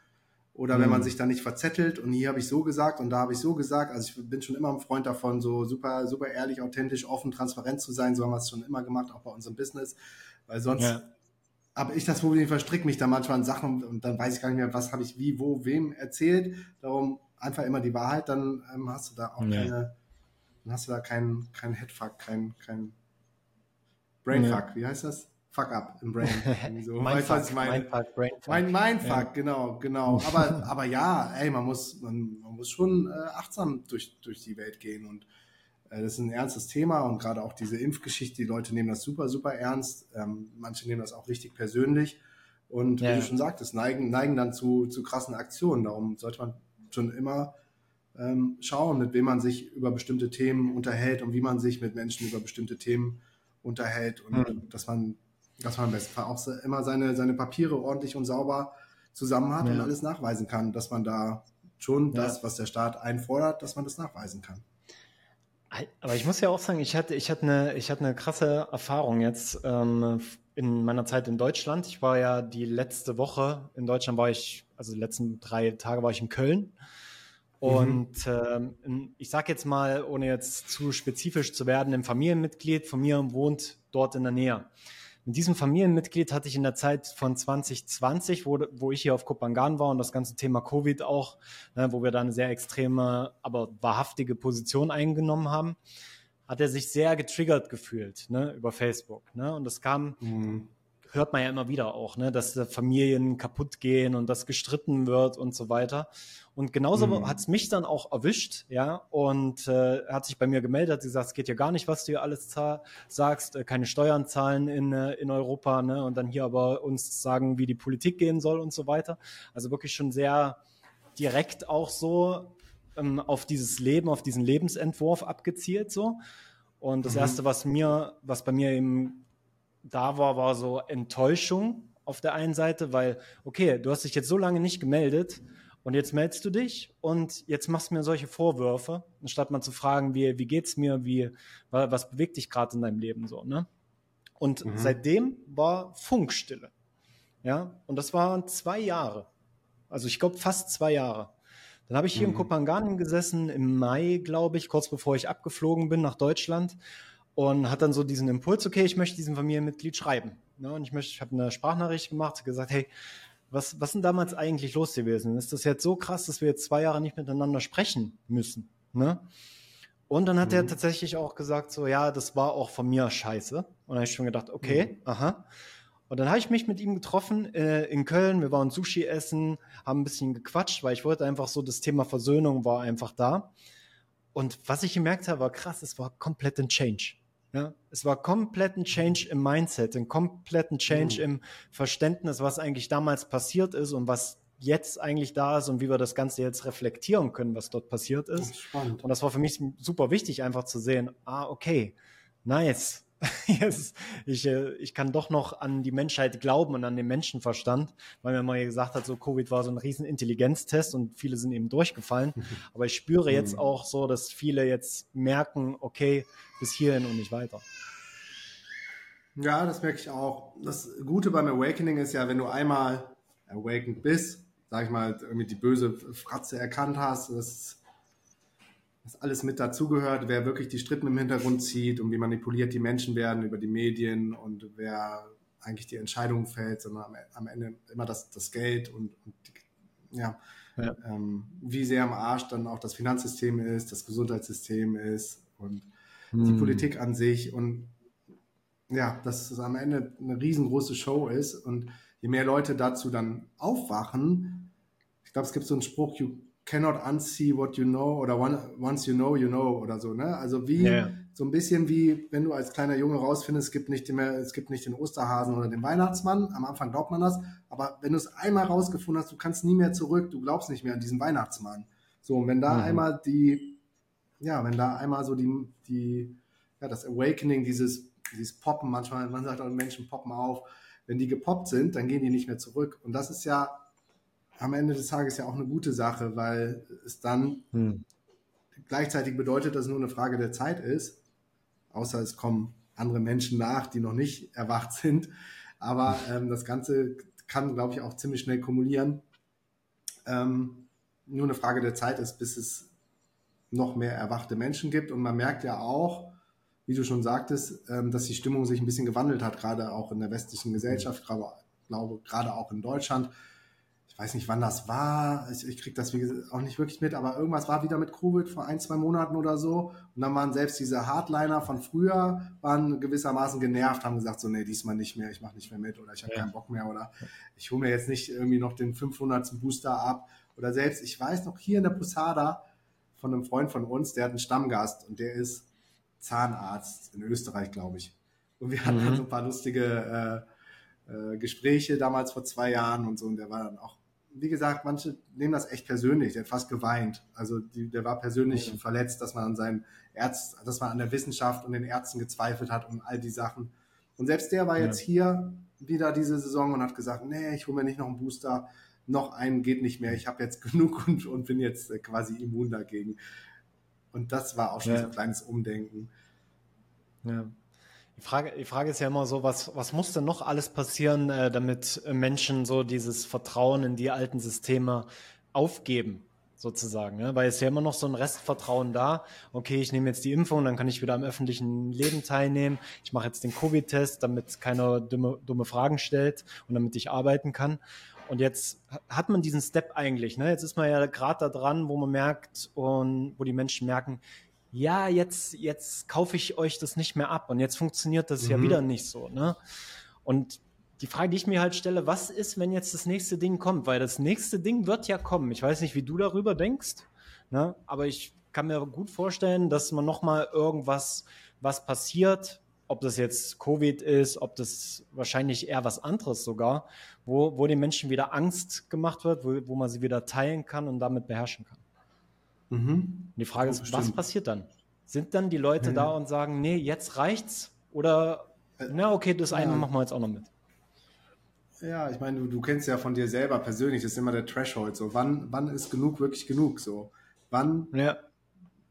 oder mhm. wenn man mhm. sich dann nicht verzettelt und hier habe ich so gesagt und da habe ich so gesagt. Also ich bin schon immer ein Freund davon, so super, super ehrlich, authentisch, offen, transparent zu sein. So haben wir es schon immer gemacht, auch bei unserem Business. Weil sonst ja. habe ich das Problem, verstrickt mich da manchmal in Sachen und dann weiß ich gar nicht mehr, was habe ich wie, wo, wem erzählt. Darum einfach immer die Wahrheit, dann ähm, hast du da auch ja. keine, dann hast du da keinen kein Headfuck, kein, kein Brainfuck, ja. wie heißt das? Fuck up im Brain. So. weißt, was ich meine? Mindfuck, Brainfuck. Mein Mindfuck, ja. genau, genau. Aber, aber ja, ey, man muss, man, man muss schon äh, achtsam durch, durch die Welt gehen und äh, das ist ein ernstes Thema und gerade auch diese Impfgeschichte, die Leute nehmen das super, super ernst. Ähm, manche nehmen das auch richtig persönlich und ja. wie du schon sagtest, neigen, neigen dann zu, zu krassen Aktionen. Darum sollte man schon immer ähm, schauen, mit wem man sich über bestimmte Themen unterhält und wie man sich mit Menschen über bestimmte Themen unterhält und mhm. dass man dass man im besten Fall auch immer seine, seine Papiere ordentlich und sauber zusammen hat ja. und alles nachweisen kann, dass man da schon ja. das, was der Staat einfordert, dass man das nachweisen kann. Aber ich muss ja auch sagen, ich hatte, ich hatte eine, ich hatte eine krasse Erfahrung jetzt. Ähm, in meiner Zeit in Deutschland. Ich war ja die letzte Woche in Deutschland, war ich, also die letzten drei Tage war ich in Köln. Und mhm. ähm, ich sage jetzt mal, ohne jetzt zu spezifisch zu werden, ein Familienmitglied von mir wohnt dort in der Nähe. Mit diesem Familienmitglied hatte ich in der Zeit von 2020, wo, wo ich hier auf Kopangan war und das ganze Thema Covid auch, ne, wo wir da eine sehr extreme, aber wahrhaftige Position eingenommen haben, hat er sich sehr getriggert gefühlt ne, über Facebook. Ne? Und das kam mhm hört man ja immer wieder auch, ne, dass Familien kaputt gehen und dass gestritten wird und so weiter. Und genauso mhm. hat es mich dann auch erwischt, ja, und äh, hat sich bei mir gemeldet, hat gesagt, es geht ja gar nicht, was du hier alles sagst, äh, keine Steuern zahlen in, äh, in Europa, ne, und dann hier aber uns sagen, wie die Politik gehen soll und so weiter. Also wirklich schon sehr direkt auch so ähm, auf dieses Leben, auf diesen Lebensentwurf abgezielt so. Und das mhm. erste, was mir, was bei mir eben da war, war so Enttäuschung auf der einen Seite, weil, okay, du hast dich jetzt so lange nicht gemeldet und jetzt meldest du dich und jetzt machst du mir solche Vorwürfe, anstatt mal zu fragen, wie, wie geht's mir, wie, was bewegt dich gerade in deinem Leben so, ne? Und mhm. seitdem war Funkstille. Ja, und das waren zwei Jahre. Also ich glaube fast zwei Jahre. Dann habe ich hier mhm. in Kopangan gesessen im Mai, glaube ich, kurz bevor ich abgeflogen bin nach Deutschland und hat dann so diesen Impuls, okay, ich möchte diesem Familienmitglied schreiben. Ne? Und ich möchte, ich habe eine Sprachnachricht gemacht, gesagt, hey, was, was denn damals eigentlich los gewesen? Ist das jetzt so krass, dass wir jetzt zwei Jahre nicht miteinander sprechen müssen? Ne? Und dann hat mhm. er tatsächlich auch gesagt, so, ja, das war auch von mir scheiße. Und dann habe ich schon gedacht, okay, mhm. aha. Und dann habe ich mich mit ihm getroffen äh, in Köln. Wir waren Sushi essen, haben ein bisschen gequatscht, weil ich wollte einfach so, das Thema Versöhnung war einfach da. Und was ich gemerkt habe, war krass, es war komplett ein Change. Ja, es war komplett ein Change im Mindset, ein kompletten Change mhm. im Verständnis, was eigentlich damals passiert ist und was jetzt eigentlich da ist und wie wir das Ganze jetzt reflektieren können, was dort passiert ist. Das ist und das war für mich super wichtig, einfach zu sehen, ah, okay, nice. yes. ich, äh, ich kann doch noch an die Menschheit glauben und an den Menschenverstand, weil mir mal gesagt hat, so Covid war so ein riesen Intelligenztest und viele sind eben durchgefallen. Aber ich spüre jetzt mhm. auch so, dass viele jetzt merken, okay, bis hierhin und nicht weiter. Ja, das merke ich auch. Das Gute beim Awakening ist ja, wenn du einmal awakened bist, sag ich mal, irgendwie die böse Fratze erkannt hast, das was alles mit dazugehört, wer wirklich die Strippen im Hintergrund zieht und wie manipuliert die Menschen werden über die Medien und wer eigentlich die Entscheidungen fällt, sondern am, am Ende immer das, das Geld und, und die, ja, ja. Ähm, wie sehr am Arsch dann auch das Finanzsystem ist, das Gesundheitssystem ist und hm. die Politik an sich und ja, dass es am Ende eine riesengroße Show ist und je mehr Leute dazu dann aufwachen, ich glaube, es gibt so einen Spruch, you cannot unsee what you know oder one, once you know, you know oder so, ne? Also wie, yeah. so ein bisschen wie, wenn du als kleiner Junge rausfindest, es gibt nicht mehr, es gibt nicht den Osterhasen oder den Weihnachtsmann. Am Anfang glaubt man das, aber wenn du es einmal rausgefunden hast, du kannst nie mehr zurück, du glaubst nicht mehr an diesen Weihnachtsmann. So, und wenn da mhm. einmal die, ja, wenn da einmal so die, die, ja, das Awakening, dieses, dieses Poppen, manchmal, man sagt auch, Menschen poppen auf, wenn die gepoppt sind, dann gehen die nicht mehr zurück. Und das ist ja am Ende des Tages ja auch eine gute Sache, weil es dann hm. gleichzeitig bedeutet, dass es nur eine Frage der Zeit ist, außer es kommen andere Menschen nach, die noch nicht erwacht sind. Aber ähm, das Ganze kann, glaube ich, auch ziemlich schnell kumulieren. Ähm, nur eine Frage der Zeit ist, bis es noch mehr erwachte Menschen gibt. Und man merkt ja auch, wie du schon sagtest, ähm, dass die Stimmung sich ein bisschen gewandelt hat, gerade auch in der westlichen Gesellschaft, gerade, glaube gerade auch in Deutschland weiß nicht, wann das war. Ich, ich kriege das auch nicht wirklich mit, aber irgendwas war wieder mit Covid vor ein, zwei Monaten oder so. Und dann waren selbst diese Hardliner von früher, waren gewissermaßen genervt, haben gesagt, so, nee, diesmal nicht mehr, ich mache nicht mehr mit oder ich habe ja. keinen Bock mehr oder ich hole mir jetzt nicht irgendwie noch den 500. Booster ab. Oder selbst, ich weiß noch, hier in der Posada von einem Freund von uns, der hat einen Stammgast und der ist Zahnarzt in Österreich, glaube ich. Und wir hatten mhm. dann so ein paar lustige äh, äh, Gespräche damals vor zwei Jahren und so. Und der war dann auch wie gesagt, manche nehmen das echt persönlich. Der hat fast geweint. Also die, der war persönlich mhm. verletzt, dass man an seinen Ärzten, dass man an der Wissenschaft und den Ärzten gezweifelt hat und all die Sachen. Und selbst der war ja. jetzt hier wieder diese Saison und hat gesagt, nee, ich hole mir nicht noch einen Booster, noch einen geht nicht mehr. Ich habe jetzt genug und, und, bin jetzt äh, quasi immun dagegen. Und das war auch schon ja. so ein kleines Umdenken. Ja. Die Frage, die Frage ist ja immer so, was, was muss denn noch alles passieren, äh, damit Menschen so dieses Vertrauen in die alten Systeme aufgeben? sozusagen, ne? weil es ist ja immer noch so ein Restvertrauen da. Okay, ich nehme jetzt die Impfung, dann kann ich wieder am öffentlichen Leben teilnehmen. Ich mache jetzt den Covid-Test, damit keiner dumme, dumme Fragen stellt und damit ich arbeiten kann. Und jetzt hat man diesen Step eigentlich. Ne? Jetzt ist man ja gerade da dran, wo man merkt und wo die Menschen merken, ja, jetzt, jetzt kaufe ich euch das nicht mehr ab und jetzt funktioniert das mhm. ja wieder nicht so. Ne? Und die Frage, die ich mir halt stelle, was ist, wenn jetzt das nächste Ding kommt? Weil das nächste Ding wird ja kommen. Ich weiß nicht, wie du darüber denkst, ne? aber ich kann mir gut vorstellen, dass man nochmal irgendwas, was passiert, ob das jetzt Covid ist, ob das wahrscheinlich eher was anderes sogar, wo, wo den Menschen wieder Angst gemacht wird, wo, wo man sie wieder teilen kann und damit beherrschen kann. Mhm. Und die Frage ist, was passiert dann? Sind dann die Leute ja. da und sagen, nee, jetzt reicht's? Oder, äh, na okay, das eine ja. machen wir jetzt auch noch mit. Ja, ich meine, du, du kennst ja von dir selber persönlich, das ist immer der Threshold. So, wann, wann ist genug wirklich genug? So, wann ja.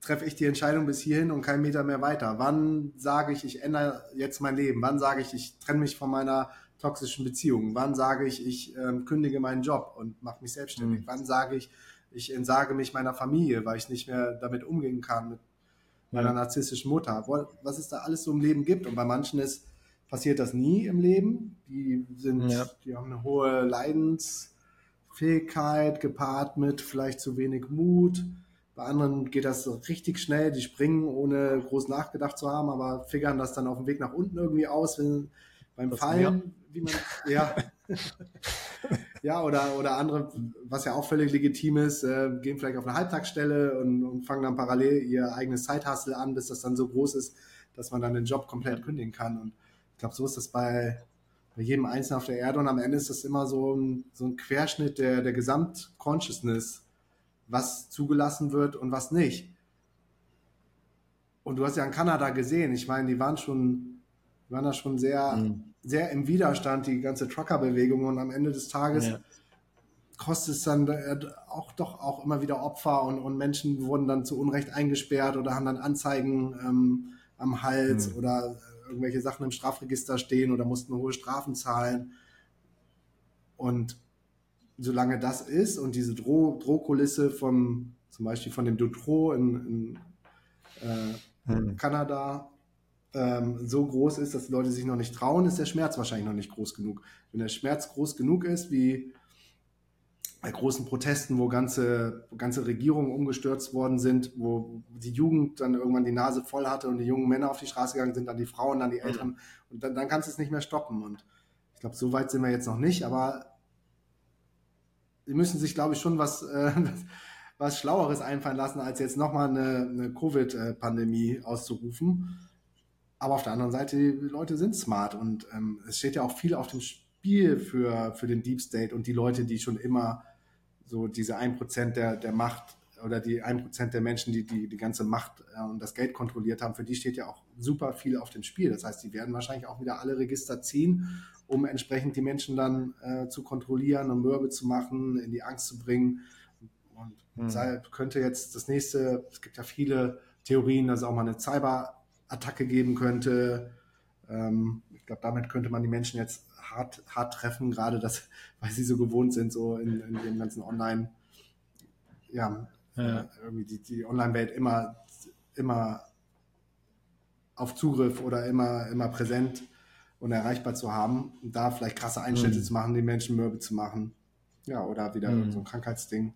treffe ich die Entscheidung bis hierhin und keinen Meter mehr weiter? Wann sage ich, ich ändere jetzt mein Leben? Wann sage ich, ich trenne mich von meiner toxischen Beziehung? Wann sage ich, ich ähm, kündige meinen Job und mache mich selbstständig? Mhm. Wann sage ich, ich entsage mich meiner Familie, weil ich nicht mehr damit umgehen kann mit meiner narzisstischen Mutter? Was es da alles so im Leben gibt. Und bei manchen ist passiert das nie im Leben. Die sind, ja. die haben eine hohe Leidensfähigkeit gepaart mit vielleicht zu wenig Mut. Bei anderen geht das richtig schnell, die springen, ohne groß nachgedacht zu haben, aber figern das dann auf dem Weg nach unten irgendwie aus, wenn, beim das Fallen, wie man, ja. ja, oder, oder andere, was ja auch völlig legitim ist, äh, gehen vielleicht auf eine Halbtagsstelle und, und fangen dann parallel ihr eigenes Zeithassel an, bis das dann so groß ist, dass man dann den Job komplett kündigen kann. Und ich glaube, so ist das bei, bei jedem Einzelnen auf der Erde und am Ende ist das immer so ein, so ein Querschnitt der, der Gesamt-Consciousness, was zugelassen wird und was nicht. Und du hast ja in Kanada gesehen, ich meine, die waren schon, die waren da schon sehr, mhm. Sehr im Widerstand, die ganze Trucker-Bewegung und am Ende des Tages ja. kostet es dann äh, auch doch auch immer wieder Opfer und, und Menschen wurden dann zu Unrecht eingesperrt oder haben dann Anzeigen ähm, am Hals mhm. oder irgendwelche Sachen im Strafregister stehen oder mussten hohe Strafen zahlen. Und solange das ist und diese Droh Drohkulisse vom, zum Beispiel von dem Dutro in, in äh, hm. Kanada ähm, so groß ist, dass die Leute sich noch nicht trauen, ist der Schmerz wahrscheinlich noch nicht groß genug. Wenn der Schmerz groß genug ist, wie bei großen Protesten, wo ganze, wo ganze Regierungen umgestürzt worden sind, wo die Jugend dann irgendwann die Nase voll hatte und die jungen Männer auf die Straße gegangen sind, dann die Frauen, dann die Älteren. Mhm. Und dann, dann kannst du es nicht mehr stoppen. Und ich glaube, so weit sind wir jetzt noch nicht, aber sie müssen sich, glaube ich, schon was, äh, was Schlaueres einfallen lassen, als jetzt nochmal eine, eine Covid-Pandemie auszurufen. Aber auf der anderen Seite, die Leute sind smart und ähm, es steht ja auch viel auf dem Spiel für, für den Deep State und die Leute, die schon immer so diese 1% der, der Macht oder die 1% der Menschen, die, die die ganze Macht äh, und das Geld kontrolliert haben, für die steht ja auch super viel auf dem Spiel. Das heißt, die werden wahrscheinlich auch wieder alle Register ziehen, um entsprechend die Menschen dann äh, zu kontrollieren und Mürbe zu machen, in die Angst zu bringen. Und mhm. deshalb könnte jetzt das nächste, es gibt ja viele Theorien, dass auch mal eine Cyberattacke geben könnte. Ähm, ich glaube, damit könnte man die Menschen jetzt hart, hart treffen, gerade das, weil sie so gewohnt sind, so in, in dem ganzen Online, ja, ja. Äh, irgendwie die, die Online-Welt immer, immer auf Zugriff oder immer, immer präsent und erreichbar zu haben und da vielleicht krasse Einschnitte mhm. zu machen, die Menschen mürbe zu machen. Ja, oder wieder mhm. so ein Krankheitsding.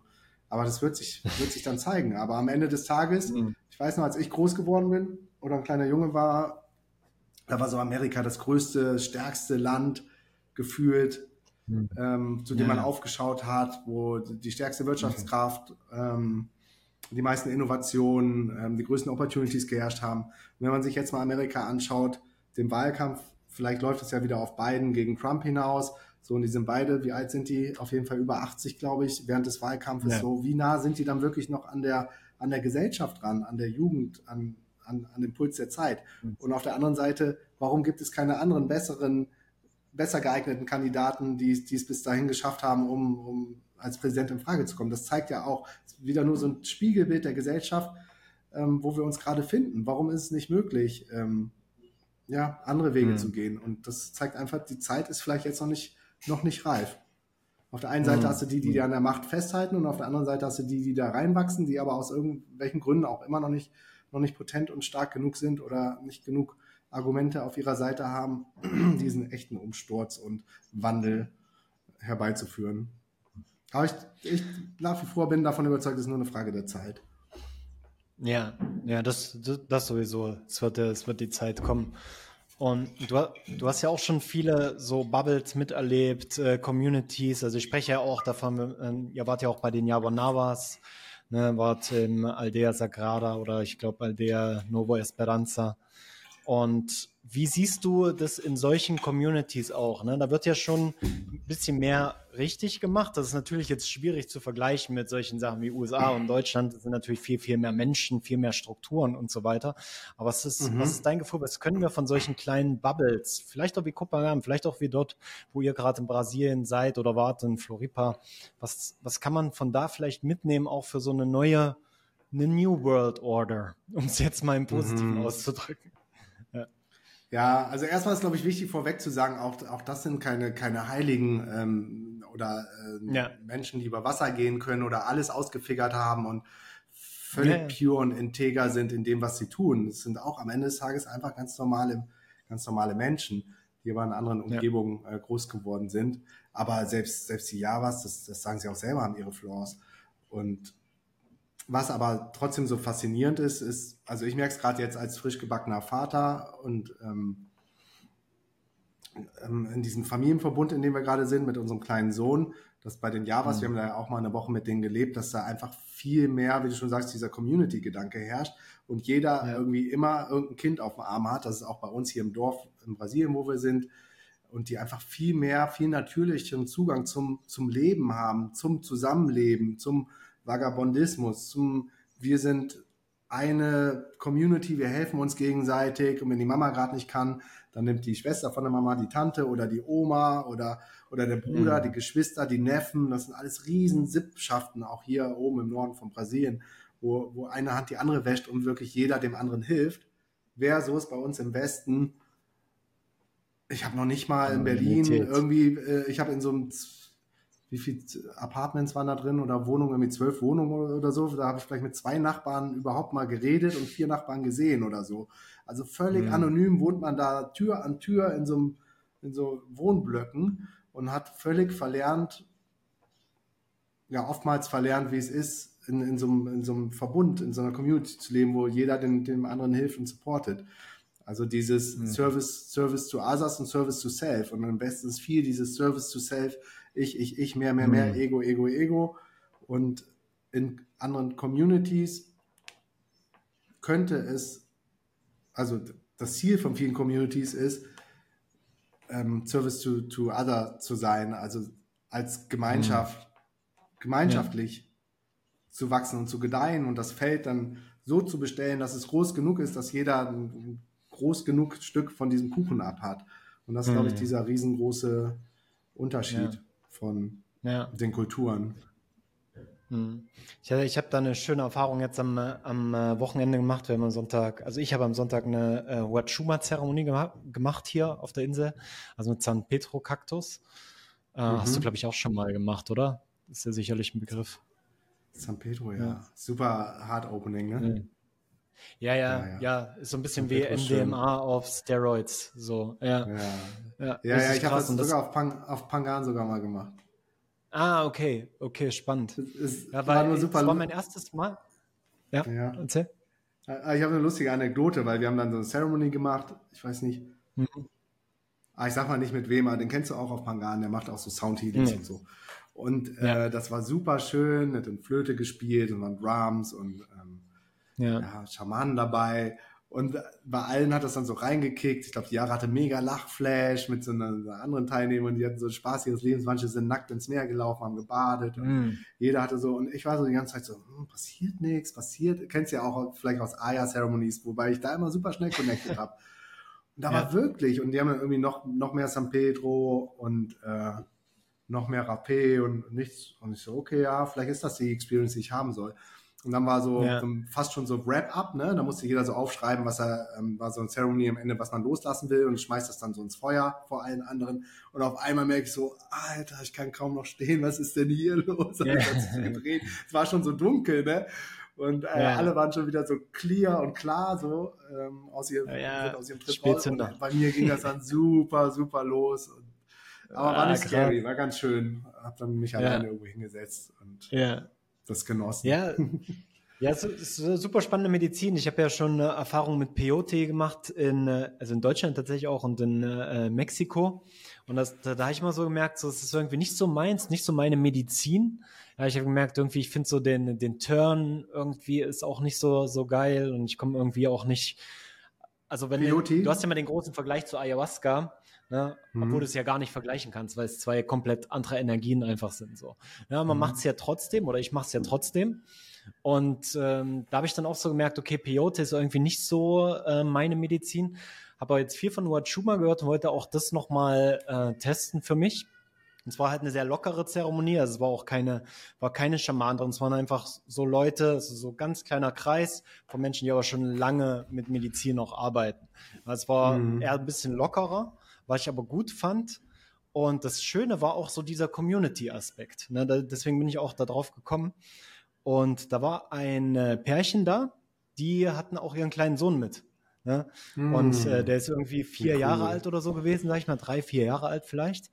Aber das wird sich, wird sich dann zeigen. Aber am Ende des Tages, mhm. ich weiß noch, als ich groß geworden bin oder ein kleiner Junge war, da war so Amerika das größte, stärkste Land gefühlt, mhm. ähm, zu dem ja. man aufgeschaut hat, wo die stärkste Wirtschaftskraft, mhm. ähm, die meisten Innovationen, ähm, die größten Opportunities geherrscht haben. Und wenn man sich jetzt mal Amerika anschaut, den Wahlkampf, vielleicht läuft es ja wieder auf Biden gegen Trump hinaus. So, und die sind beide, wie alt sind die? Auf jeden Fall über 80, glaube ich, während des Wahlkampfes. Ja. So, wie nah sind die dann wirklich noch an der, an der Gesellschaft ran, an der Jugend, an, an, an dem Puls der Zeit? Mhm. Und auf der anderen Seite, warum gibt es keine anderen besseren besser geeigneten Kandidaten, die, die es bis dahin geschafft haben, um, um als Präsident in Frage zu kommen. Das zeigt ja auch wieder nur so ein Spiegelbild der Gesellschaft, ähm, wo wir uns gerade finden. Warum ist es nicht möglich, ähm, ja, andere Wege mhm. zu gehen. Und das zeigt einfach, die Zeit ist vielleicht jetzt noch nicht, noch nicht reif. Auf der einen Seite mhm. hast du die, die, die an der Macht festhalten und auf der anderen Seite hast du die, die da reinwachsen, die aber aus irgendwelchen Gründen auch immer noch nicht, noch nicht potent und stark genug sind oder nicht genug Argumente auf ihrer Seite haben, diesen echten Umsturz und Wandel herbeizuführen. Aber ich, ich nach wie vor bin davon überzeugt, es ist nur eine Frage der Zeit. Ja, ja, das, das, sowieso. Es wird, es wird die Zeit kommen. Und du, du hast ja auch schon viele so Bubbles miterlebt, äh, Communities. Also ich spreche ja auch davon, äh, ihr wart ja auch bei den Yabonavas, ne, wart im Aldea Sagrada oder ich glaube Aldea Novo Esperanza. Und wie siehst du das in solchen Communities auch? Ne? Da wird ja schon ein bisschen mehr richtig gemacht. Das ist natürlich jetzt schwierig zu vergleichen mit solchen Sachen wie USA und Deutschland. Das sind natürlich viel, viel mehr Menschen, viel mehr Strukturen und so weiter. Aber was ist, mhm. was ist dein Gefühl? Was können wir von solchen kleinen Bubbles, vielleicht auch wie Copenhagen, vielleicht auch wie dort, wo ihr gerade in Brasilien seid oder wart, in Floripa, was, was kann man von da vielleicht mitnehmen, auch für so eine neue, eine New World Order, um es jetzt mal im Positiven mhm. auszudrücken? Ja, also erstmal ist, glaube ich, wichtig vorweg zu sagen, auch, auch das sind keine, keine Heiligen ähm, oder äh, ja. Menschen, die über Wasser gehen können oder alles ausgefigert haben und völlig ja, pure und integer sind in dem, was sie tun. Es sind auch am Ende des Tages einfach ganz normale, ganz normale Menschen, die aber in anderen Umgebungen äh, groß geworden sind. Aber selbst, selbst die Javas, das, das sagen sie auch selber, haben ihre Flaws. Und was aber trotzdem so faszinierend ist, ist, also ich merke es gerade jetzt als frisch gebackener Vater und ähm, ähm, in diesem Familienverbund, in dem wir gerade sind, mit unserem kleinen Sohn, dass bei den Javas, mhm. wir haben da ja auch mal eine Woche mit denen gelebt, dass da einfach viel mehr, wie du schon sagst, dieser Community-Gedanke herrscht und jeder ja. irgendwie immer irgendein Kind auf dem Arm hat. Das ist auch bei uns hier im Dorf in Brasilien, wo wir sind. Und die einfach viel mehr, viel natürlicheren Zugang zum, zum Leben haben, zum Zusammenleben, zum, Vagabondismus, zum wir sind eine Community, wir helfen uns gegenseitig und wenn die Mama gerade nicht kann, dann nimmt die Schwester von der Mama die Tante oder die Oma oder, oder der Bruder, mhm. die Geschwister, die Neffen, das sind alles riesen Sippschaften, auch hier oben im Norden von Brasilien, wo, wo eine Hand die andere wäscht und wirklich jeder dem anderen hilft. Wer so ist bei uns im Westen, ich habe noch nicht mal in Berlin irgendwie, äh, ich habe in so einem wie viele Apartments waren da drin oder Wohnungen, mit zwölf Wohnungen oder so. Da habe ich vielleicht mit zwei Nachbarn überhaupt mal geredet und vier Nachbarn gesehen oder so. Also völlig mhm. anonym wohnt man da Tür an Tür in so, in so Wohnblöcken und hat völlig verlernt, ja, oftmals verlernt, wie es ist, in, in, so, einem, in so einem Verbund, in so einer Community zu leben, wo jeder dem, dem anderen hilft und supportet. Also dieses mhm. Service, Service to Others und Service to Self. Und am besten ist viel dieses Service to Self, ich, ich, ich, mehr, mehr, mehr, mhm. Ego, Ego, Ego. Und in anderen Communities könnte es, also das Ziel von vielen Communities ist, ähm, Service to, to Other zu sein, also als Gemeinschaft, mhm. gemeinschaftlich ja. zu wachsen und zu gedeihen und das Feld dann so zu bestellen, dass es groß genug ist, dass jeder ein groß genug Stück von diesem Kuchen abhat. Und das ist, mhm. glaube ich, dieser riesengroße Unterschied. Ja von ja. den Kulturen. Hm. Ich, ich habe da eine schöne Erfahrung jetzt am, am äh, Wochenende gemacht. Wir haben am Sonntag, also ich habe am Sonntag eine äh, Huachuma-Zeremonie gemacht, gemacht hier auf der Insel, also mit San Petro-Kaktus. Äh, mhm. Hast du, glaube ich, auch schon mal gemacht, oder? Ist ja sicherlich ein Begriff. San Pedro, ja. ja. Super Hard Opening, ne? Ja, ja, ja, ja, Ist so ein bisschen wie MDMA auf Steroids. So, ja. Ja, ja, ja, ja ich habe das sogar auf, Pang, auf Pangan sogar mal gemacht. Ah, okay, okay, spannend. Es ja, war nur super. Das war mein erstes Mal. Ja, ja. erzähl. Ah, ich habe eine lustige Anekdote, weil wir haben dann so eine Ceremony gemacht. Ich weiß nicht. Mhm. Ah, ich sag mal nicht mit wem, aber den kennst du auch auf Pangan. Der macht auch so Soundhealings mhm. und so. Und äh, das war super schön, hat in Flöte gespielt und waren Drums und ähm, ja. ja, Schamanen dabei. Und bei allen hat das dann so reingekickt. Ich glaube, die Jahre hatte mega Lachflash mit so einer, einer, anderen Teilnehmerin, die hatten so Spaß ihres Lebens. Manche sind nackt ins Meer gelaufen, haben gebadet. Mm. Jeder hatte so, und ich war so die ganze Zeit so, hm, passiert nichts, passiert. Kennst ja auch vielleicht aus Aya-Ceremonies, wobei ich da immer super schnell connected habe. Und da ja. war wirklich, und die haben dann irgendwie noch, noch mehr San Pedro und äh, noch mehr Rapé und nichts. Und ich so, okay, ja, vielleicht ist das die Experience, die ich haben soll. Und dann war so, ja. fast schon so Wrap-up, ne? Da musste jeder so aufschreiben, was er, ähm, war so ein Ceremony am Ende, was man loslassen will und schmeißt das dann so ins Feuer vor allen anderen. Und auf einmal merke ich so, Alter, ich kann kaum noch stehen, was ist denn hier los? Ja. Es war schon so dunkel, ne? Und äh, ja. alle waren schon wieder so clear und klar so ähm, aus, ihrem, aus ihrem Trip raus. Und bei mir ging das dann super, super los. Und, aber war nicht scary, war ganz schön. Hab dann mich alleine irgendwo hingesetzt und ja das genossen. Ja, ja, es ist super spannende Medizin. Ich habe ja schon äh, Erfahrung mit Peyote gemacht, in, äh, also in Deutschland tatsächlich auch und in äh, Mexiko. Und das, da, da habe ich mal so gemerkt, so, es ist irgendwie nicht so meins, nicht so meine Medizin. Ja, ich habe gemerkt, irgendwie, ich finde so den, den Turn irgendwie ist auch nicht so, so geil und ich komme irgendwie auch nicht. Also wenn du, du hast ja mal den großen Vergleich zu Ayahuasca Ne? Mhm. Obwohl du es ja gar nicht vergleichen kannst, weil es zwei komplett andere Energien einfach sind. So. Ja, man mhm. macht es ja trotzdem oder ich mache es ja trotzdem. Und ähm, da habe ich dann auch so gemerkt, okay, Peyote ist irgendwie nicht so äh, meine Medizin. Habe aber jetzt viel von Wachuma gehört und wollte auch das nochmal äh, testen für mich. Und zwar halt eine sehr lockere Zeremonie, also es war auch keine, war keine Schaman drin, es waren einfach so Leute, also so ganz kleiner Kreis von Menschen, die aber schon lange mit Medizin auch arbeiten. Also es war mhm. eher ein bisschen lockerer was ich aber gut fand. Und das Schöne war auch so dieser Community-Aspekt. Ne? Da, deswegen bin ich auch darauf gekommen. Und da war ein äh, Pärchen da, die hatten auch ihren kleinen Sohn mit. Ne? Mm. Und äh, der ist irgendwie vier cool. Jahre alt oder so gewesen, sag ich mal, drei, vier Jahre alt vielleicht.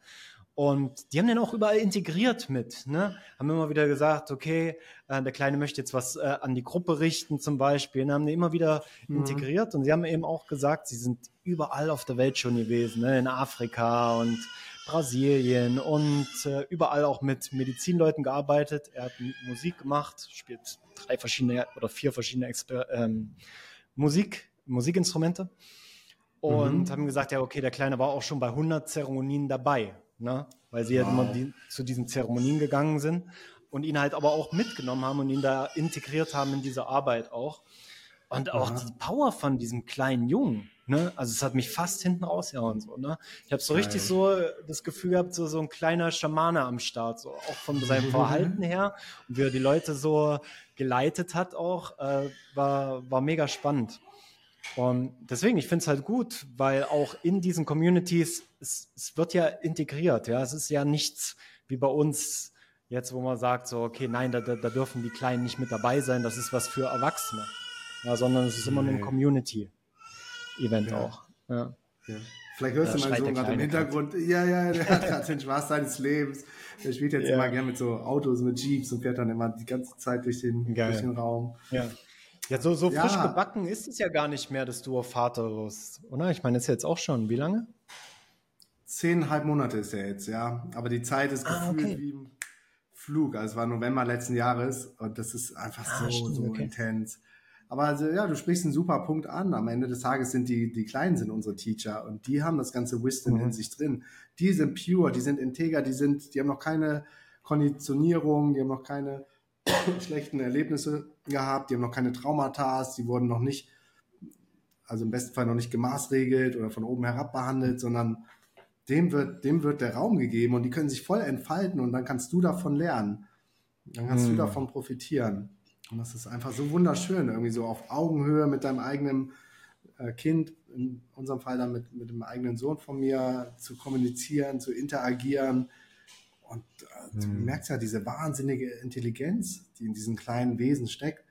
Und die haben den auch überall integriert mit, ne? Haben immer wieder gesagt, okay, äh, der Kleine möchte jetzt was äh, an die Gruppe richten zum Beispiel. Und haben den immer wieder mhm. integriert. Und sie haben eben auch gesagt, sie sind überall auf der Welt schon gewesen, ne? in Afrika und Brasilien und äh, überall auch mit Medizinleuten gearbeitet. Er hat Musik gemacht, spielt drei verschiedene oder vier verschiedene Exper ähm, Musik, Musikinstrumente. Und mhm. haben gesagt, ja, okay, der Kleine war auch schon bei 100 Zeremonien dabei ne? weil sie wow. halt immer die, zu diesen Zeremonien gegangen sind und ihn halt aber auch mitgenommen haben und ihn da integriert haben in diese Arbeit auch. Und auch Aha. die Power von diesem kleinen Jungen, ne? Also es hat mich fast hinten rausgehauen so, ne? Ich habe so Geil. richtig so das Gefühl gehabt, so, so ein kleiner Schamane am Start, so auch von seinem Verhalten her und wie er die Leute so geleitet hat auch, äh, war, war mega spannend. Und deswegen, ich finde es halt gut, weil auch in diesen Communities, es, es, wird ja integriert, ja. Es ist ja nichts wie bei uns jetzt, wo man sagt, so, okay, nein, da, da, da dürfen die Kleinen nicht mit dabei sein, das ist was für Erwachsene. Ja, sondern es ist immer nur ein Community-Event ja. auch. Ja. ja. Vielleicht hörst du mal so gerade im Hintergrund, ja, ja, der hat gerade den Spaß seines Lebens. Der spielt jetzt immer gerne mit so Autos, mit Jeeps und fährt dann immer die ganze Zeit durch den, durch den Raum. Ja. Ja, so, so ja. frisch gebacken ist es ja gar nicht mehr, dass du auf Vater wirst, oder? Ich meine, ist jetzt auch schon, wie lange? Zehneinhalb Monate ist er jetzt, ja. Aber die Zeit ist ah, gefühlt okay. wie im Flug. Also es war November letzten Jahres und das ist einfach ah, so, stimmt, so okay. intens. Aber also, ja, du sprichst einen super Punkt an. Am Ende des Tages sind die, die Kleinen sind unsere Teacher und die haben das ganze Wisdom mhm. in sich drin. Die sind pure, die sind integer, die sind, die haben noch keine Konditionierung, die haben noch keine schlechten Erlebnisse gehabt, die haben noch keine Traumata, die wurden noch nicht, also im besten Fall noch nicht gemaßregelt oder von oben herab behandelt, sondern dem wird, dem wird der Raum gegeben und die können sich voll entfalten und dann kannst du davon lernen. Dann kannst hm. du davon profitieren. Und das ist einfach so wunderschön, irgendwie so auf Augenhöhe mit deinem eigenen äh, Kind, in unserem Fall dann mit, mit dem eigenen Sohn von mir, zu kommunizieren, zu interagieren und äh, du hm. merkst ja diese wahnsinnige Intelligenz, die in diesen kleinen Wesen steckt.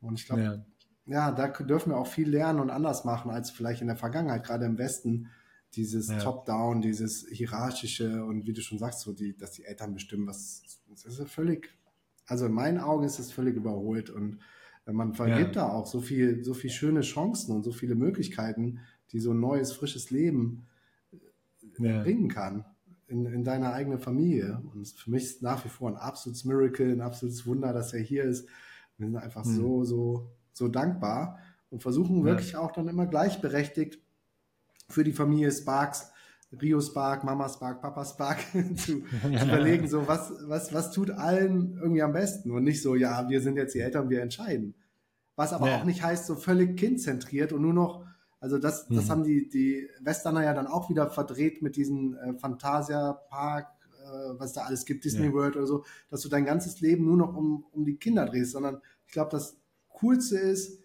Und ich glaube, ja. ja. da dürfen wir auch viel lernen und anders machen als vielleicht in der Vergangenheit, gerade im Westen. Dieses ja. Top-Down, dieses hierarchische und wie du schon sagst, so die, dass die Eltern bestimmen, was das ist ja völlig, also in meinen Augen ist es völlig überholt und äh, man vergibt ja. da auch so viel, so viel schöne Chancen und so viele Möglichkeiten, die so ein neues, frisches Leben äh, bringen kann in, in deiner eigenen Familie. Und für mich ist nach wie vor ein absolutes Miracle, ein absolutes Wunder, dass er hier ist. Wir sind einfach mhm. so, so, so dankbar und versuchen wirklich auch dann immer gleichberechtigt für die Familie Sparks, Rio Spark, Mama Spark, Papa Spark zu, zu überlegen, so was, was, was tut allen irgendwie am besten und nicht so, ja, wir sind jetzt die Eltern, wir entscheiden. Was aber ja. auch nicht heißt, so völlig kindzentriert und nur noch also das, das mhm. haben die, die Westerner ja dann auch wieder verdreht mit diesem äh, Fantasia Park, äh, was da alles gibt, Disney ja. World oder so, dass du dein ganzes Leben nur noch um, um die Kinder drehst, sondern ich glaube, das Coolste ist,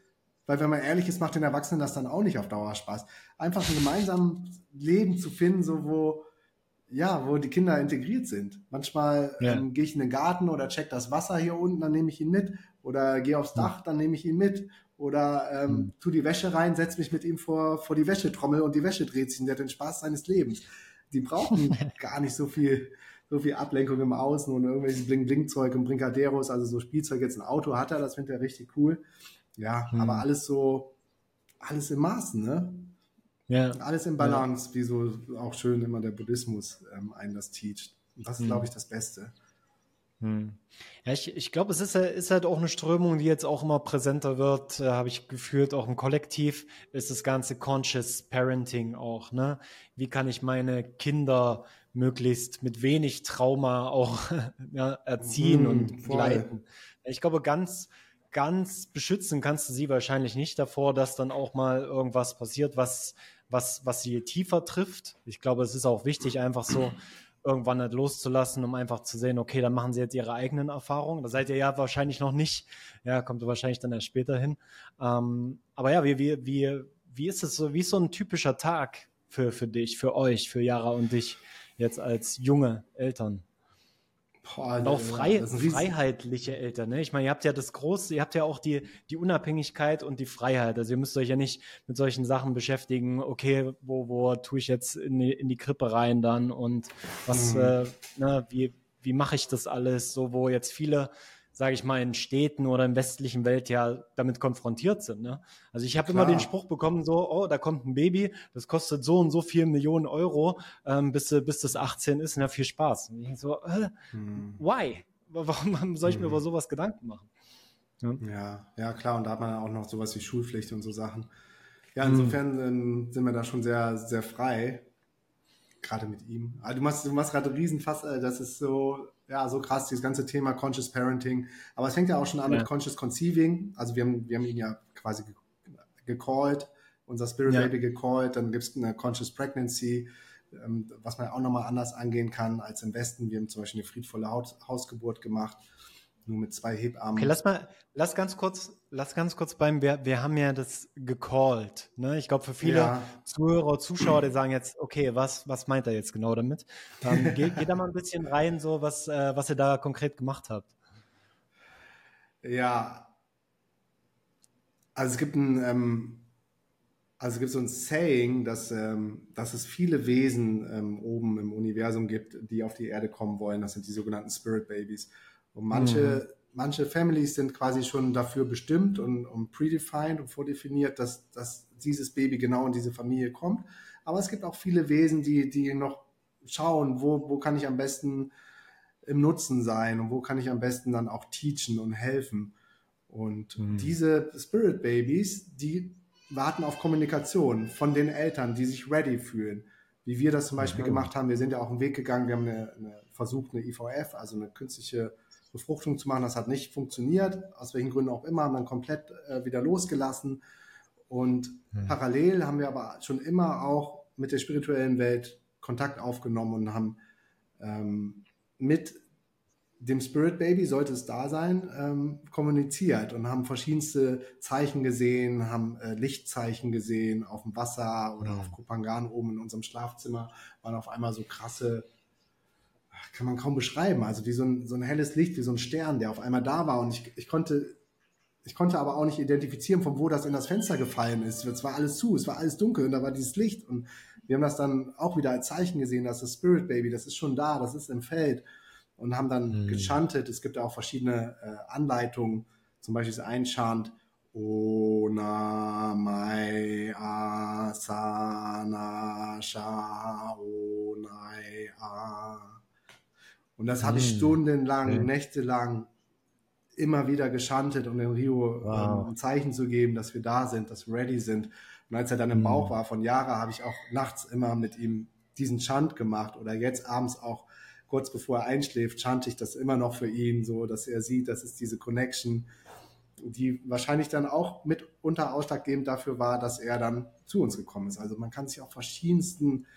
weil wenn man ehrlich ist, macht den Erwachsenen das dann auch nicht auf Dauer Spaß. Einfach ein gemeinsames Leben zu finden, so wo, ja, wo die Kinder integriert sind. Manchmal ja. ähm, gehe ich in den Garten oder check das Wasser hier unten, dann nehme ich ihn mit. Oder gehe aufs Dach, dann nehme ich ihn mit. Oder ähm, mhm. tu die Wäsche rein, setz mich mit ihm vor, vor die Wäschetrommel und die Wäsche dreht sich und der hat den Spaß seines Lebens. Die brauchen gar nicht so viel, so viel Ablenkung im Außen und irgendwelches Bling-Bling-Zeug und Brincaderos, also so Spielzeug. Jetzt ein Auto hat er, das findet er richtig cool. Ja, mhm. aber alles so, alles im Maßen, ne? Ja. Alles im Balance, ja. wie so auch schön immer der Buddhismus ähm, einen das teacht. Und das ist, mhm. glaube ich, das Beste. Hm. Ja, ich, ich glaube, es ist, ist, halt auch eine Strömung, die jetzt auch immer präsenter wird, äh, habe ich gefühlt, auch im Kollektiv, ist das ganze Conscious Parenting auch. Ne? Wie kann ich meine Kinder möglichst mit wenig Trauma auch ja, erziehen hm, und voll. leiten? Ich glaube, ganz, ganz beschützen kannst du sie wahrscheinlich nicht davor, dass dann auch mal irgendwas passiert, was, was, was sie tiefer trifft. Ich glaube, es ist auch wichtig, einfach so irgendwann nicht loszulassen, um einfach zu sehen, okay, dann machen sie jetzt ihre eigenen Erfahrungen. Da seid ihr ja wahrscheinlich noch nicht. Ja, kommt wahrscheinlich dann erst später hin. Ähm, aber ja, wie, wie, wie, wie ist es so, wie ist so ein typischer Tag für, für dich, für euch, für Yara und dich jetzt als junge Eltern? Boah, und auch frei, freiheitliche Eltern. Ne? Ich meine, ihr habt ja das Große, ihr habt ja auch die, die Unabhängigkeit und die Freiheit. Also ihr müsst euch ja nicht mit solchen Sachen beschäftigen, okay, wo, wo tue ich jetzt in die, in die Krippe rein dann und was, mhm. äh, ne, wie, wie mache ich das alles? So, wo jetzt viele sage ich mal, in Städten oder in westlichen Welt ja damit konfrontiert sind. Ne? Also ich habe immer den Spruch bekommen, so, oh, da kommt ein Baby, das kostet so und so viel Millionen Euro, ähm, bis, bis das 18 ist, ja viel Spaß. Und ich so, äh, hm. why? Warum soll ich mir hm. über sowas Gedanken machen? Ja. ja, ja, klar, und da hat man auch noch sowas wie Schulpflicht und so Sachen. Ja, hm. insofern hm. sind wir da schon sehr, sehr frei, gerade mit ihm. Also du machst, du machst gerade Riesenfass, äh, das ist so, ja, so krass, dieses ganze Thema Conscious Parenting. Aber es fängt ja auch schon an ja. mit Conscious Conceiving. Also wir haben, wir haben ihn ja quasi gecallt, unser Spirit ja. Baby gecallt. Dann gibt es eine Conscious Pregnancy, ähm, was man auch nochmal anders angehen kann als im Westen. Wir haben zum Beispiel eine friedvolle Haus Hausgeburt gemacht nur mit zwei Hebammen. Okay, lass mal, lass ganz kurz, lass ganz kurz beim, wir, wir haben ja das gecallt. Ne? Ich glaube, für viele ja. Zuhörer, Zuschauer, die sagen jetzt, okay, was, was meint er jetzt genau damit? Ähm, geh, geh da mal ein bisschen rein, so was, äh, was ihr da konkret gemacht habt. Ja, also es gibt ein, ähm, also es gibt so ein Saying, dass, ähm, dass es viele Wesen ähm, oben im Universum gibt, die auf die Erde kommen wollen. Das sind die sogenannten Spirit Babies. Und manche, mhm. manche Families sind quasi schon dafür bestimmt und, und predefined und vordefiniert, dass, dass dieses Baby genau in diese Familie kommt. Aber es gibt auch viele Wesen, die, die noch schauen, wo, wo kann ich am besten im Nutzen sein und wo kann ich am besten dann auch teachen und helfen. Und mhm. diese Spirit Babies, die warten auf Kommunikation von den Eltern, die sich ready fühlen. Wie wir das zum Beispiel mhm. gemacht haben. Wir sind ja auch einen Weg gegangen, wir haben eine, eine, versucht, eine IVF, also eine künstliche Befruchtung zu machen. Das hat nicht funktioniert, aus welchen Gründen auch immer, haben dann komplett äh, wieder losgelassen. Und hm. parallel haben wir aber schon immer auch mit der spirituellen Welt Kontakt aufgenommen und haben ähm, mit dem Spirit Baby, sollte es da sein, ähm, kommuniziert und haben verschiedenste Zeichen gesehen, haben äh, Lichtzeichen gesehen auf dem Wasser oder mhm. auf Kupangan oben in unserem Schlafzimmer, waren auf einmal so krasse kann man kaum beschreiben. Also wie so ein, so ein helles Licht, wie so ein Stern, der auf einmal da war. Und ich, ich konnte, ich konnte aber auch nicht identifizieren, von wo das in das Fenster gefallen ist. Es war alles zu, es war alles dunkel und da war dieses Licht. Und wir haben das dann auch wieder als Zeichen gesehen, dass das Spirit Baby, das ist schon da, das ist im Feld. Und haben dann mhm. gechantet. Es gibt auch verschiedene äh, Anleitungen, zum Beispiel das Einchant. Ona Mai Asana Sha Onai A und das habe ich hm. stundenlang, okay. nächtelang immer wieder geschantet, um dem Rio ähm, wow. ein Zeichen zu geben, dass wir da sind, dass wir ready sind. Und als er dann im mhm. Bauch war von Jahre, habe ich auch nachts immer mit ihm diesen Chant gemacht oder jetzt abends auch kurz bevor er einschläft, chante ich das immer noch für ihn, so dass er sieht, dass es diese Connection, die wahrscheinlich dann auch mitunter ausschlaggebend dafür war, dass er dann zu uns gekommen ist. Also man kann sich auf verschiedensten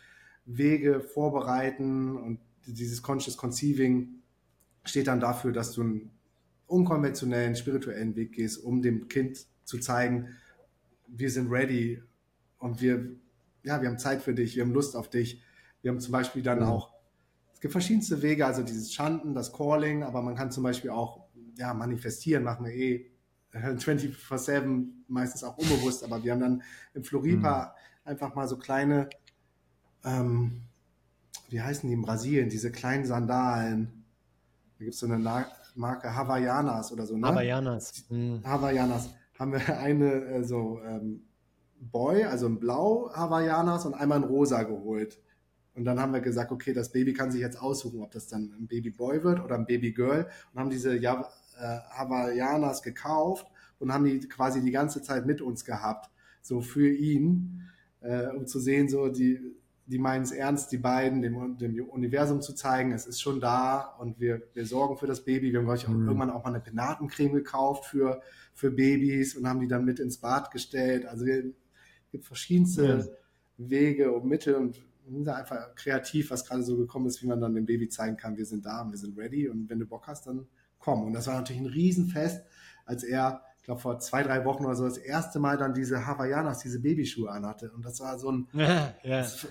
Wege vorbereiten und dieses Conscious Conceiving steht dann dafür, dass du ein unkonventionellen, spirituellen Weg gehst, um dem Kind zu zeigen, wir sind ready und wir, ja, wir haben Zeit für dich, wir haben Lust auf dich. Wir haben zum Beispiel dann mhm. auch, es gibt verschiedenste Wege, also dieses Chanten, das Calling, aber man kann zum Beispiel auch, ja, manifestieren, machen wir eh 24-7, meistens auch unbewusst, aber wir haben dann im Floripa mhm. einfach mal so kleine, ähm, wie heißen die in Brasilien, diese kleinen Sandalen. Da gibt es so eine Marke Havaianas oder so, ne? Havaianas. Mhm. Havaianas. Haben wir eine äh, so ähm, Boy, also ein Blau Havaianas und einmal ein Rosa geholt. Und dann haben wir gesagt, okay, das Baby kann sich jetzt aussuchen, ob das dann ein Baby Boy wird oder ein Baby Girl. Und haben diese ja, äh, Havaianas gekauft und haben die quasi die ganze Zeit mit uns gehabt, so für ihn, äh, um zu sehen, so die, die meinen es ernst, die beiden, dem, dem Universum zu zeigen, es ist schon da und wir, wir sorgen für das Baby. Wir haben euch mhm. irgendwann auch mal eine Penatencreme gekauft für, für Babys und haben die dann mit ins Bad gestellt. Also es gibt verschiedenste ja. Wege und Mittel und sind da einfach kreativ, was gerade so gekommen ist, wie man dann dem Baby zeigen kann, wir sind da und wir sind ready und wenn du Bock hast, dann komm. Und das war natürlich ein Riesenfest, als er glaube vor zwei, drei Wochen oder so das erste Mal dann diese Hawaiianas, diese Babyschuhe anhatte. Und das war so ein, ja, ja. Das,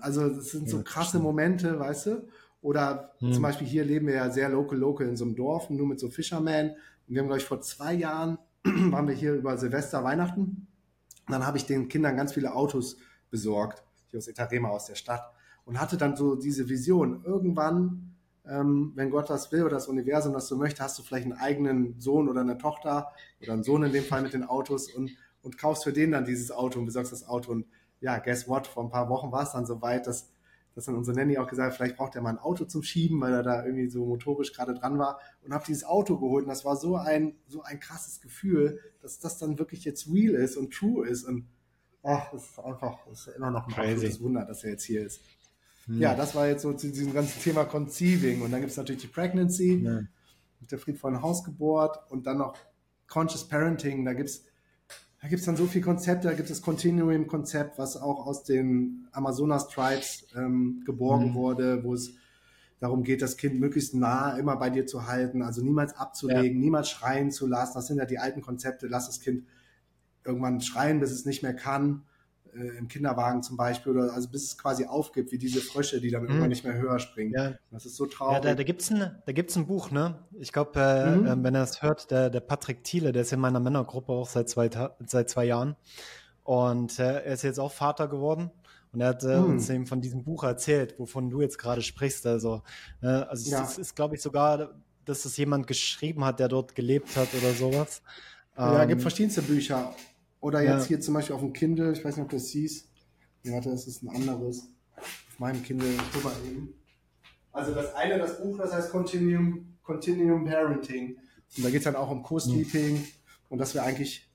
also das sind so krasse Momente, weißt du? Oder hm. zum Beispiel hier leben wir ja sehr local, local in so einem Dorf, nur mit so Fishermen. Und wir haben, glaube ich, vor zwei Jahren waren wir hier über Silvester, Weihnachten. Und dann habe ich den Kindern ganz viele Autos besorgt, hier aus Itarema, aus der Stadt. Und hatte dann so diese Vision, irgendwann ähm, wenn Gott das will oder das Universum das so möchte, hast du vielleicht einen eigenen Sohn oder eine Tochter oder einen Sohn in dem Fall mit den Autos und, und kaufst für den dann dieses Auto und besorgst das Auto. Und ja, guess what? Vor ein paar Wochen war es dann so weit, dass, dass dann unser Nanny auch gesagt hat, vielleicht braucht er mal ein Auto zum Schieben, weil er da irgendwie so motorisch gerade dran war und habe dieses Auto geholt. Und das war so ein, so ein krasses Gefühl, dass das dann wirklich jetzt real ist und true ist. Und ach, das ist einfach, das ist immer noch ein absolutes Wunder, dass er jetzt hier ist. Hm. Ja, das war jetzt so zu diesem ganzen Thema Conceiving. Und dann gibt es natürlich die Pregnancy, ja. mit der friedvollen Hausgeburt und dann noch Conscious Parenting. Da gibt es da gibt's dann so viele Konzepte. Da gibt es das Continuum-Konzept, was auch aus den Amazonas-Tribes ähm, geborgen mhm. wurde, wo es darum geht, das Kind möglichst nah immer bei dir zu halten, also niemals abzulegen, ja. niemals schreien zu lassen. Das sind ja die alten Konzepte. Lass das Kind irgendwann schreien, bis es nicht mehr kann äh, im Kinderwagen zum Beispiel, oder also bis es quasi aufgibt, wie diese Frösche, die dann mhm. irgendwann nicht mehr höher springen. Ja. Das ist so traurig. Ja, da, da gibt es ein, ein Buch, ne? Ich glaube, äh, mhm. äh, wenn er es hört, der, der Patrick Thiele, der ist in meiner Männergruppe auch seit zwei, seit zwei Jahren. Und äh, er ist jetzt auch Vater geworden. Und er hat äh, mhm. uns eben von diesem Buch erzählt, wovon du jetzt gerade sprichst. Also, äh, also ja. es ist, glaube ich, sogar, dass es jemand geschrieben hat, der dort gelebt hat oder sowas. Ja, ähm, gibt verschiedenste Bücher. Oder jetzt ja. hier zum Beispiel auf dem Kindle, ich weiß nicht, ob du das siehst. Nee, warte, das ist ein anderes. Auf meinem Kindle, guck mal eben. Also das eine, das Buch, das heißt Continuum, Continuum Parenting. Und da geht es dann auch um Co-Sleeping mhm. und dass wir eigentlich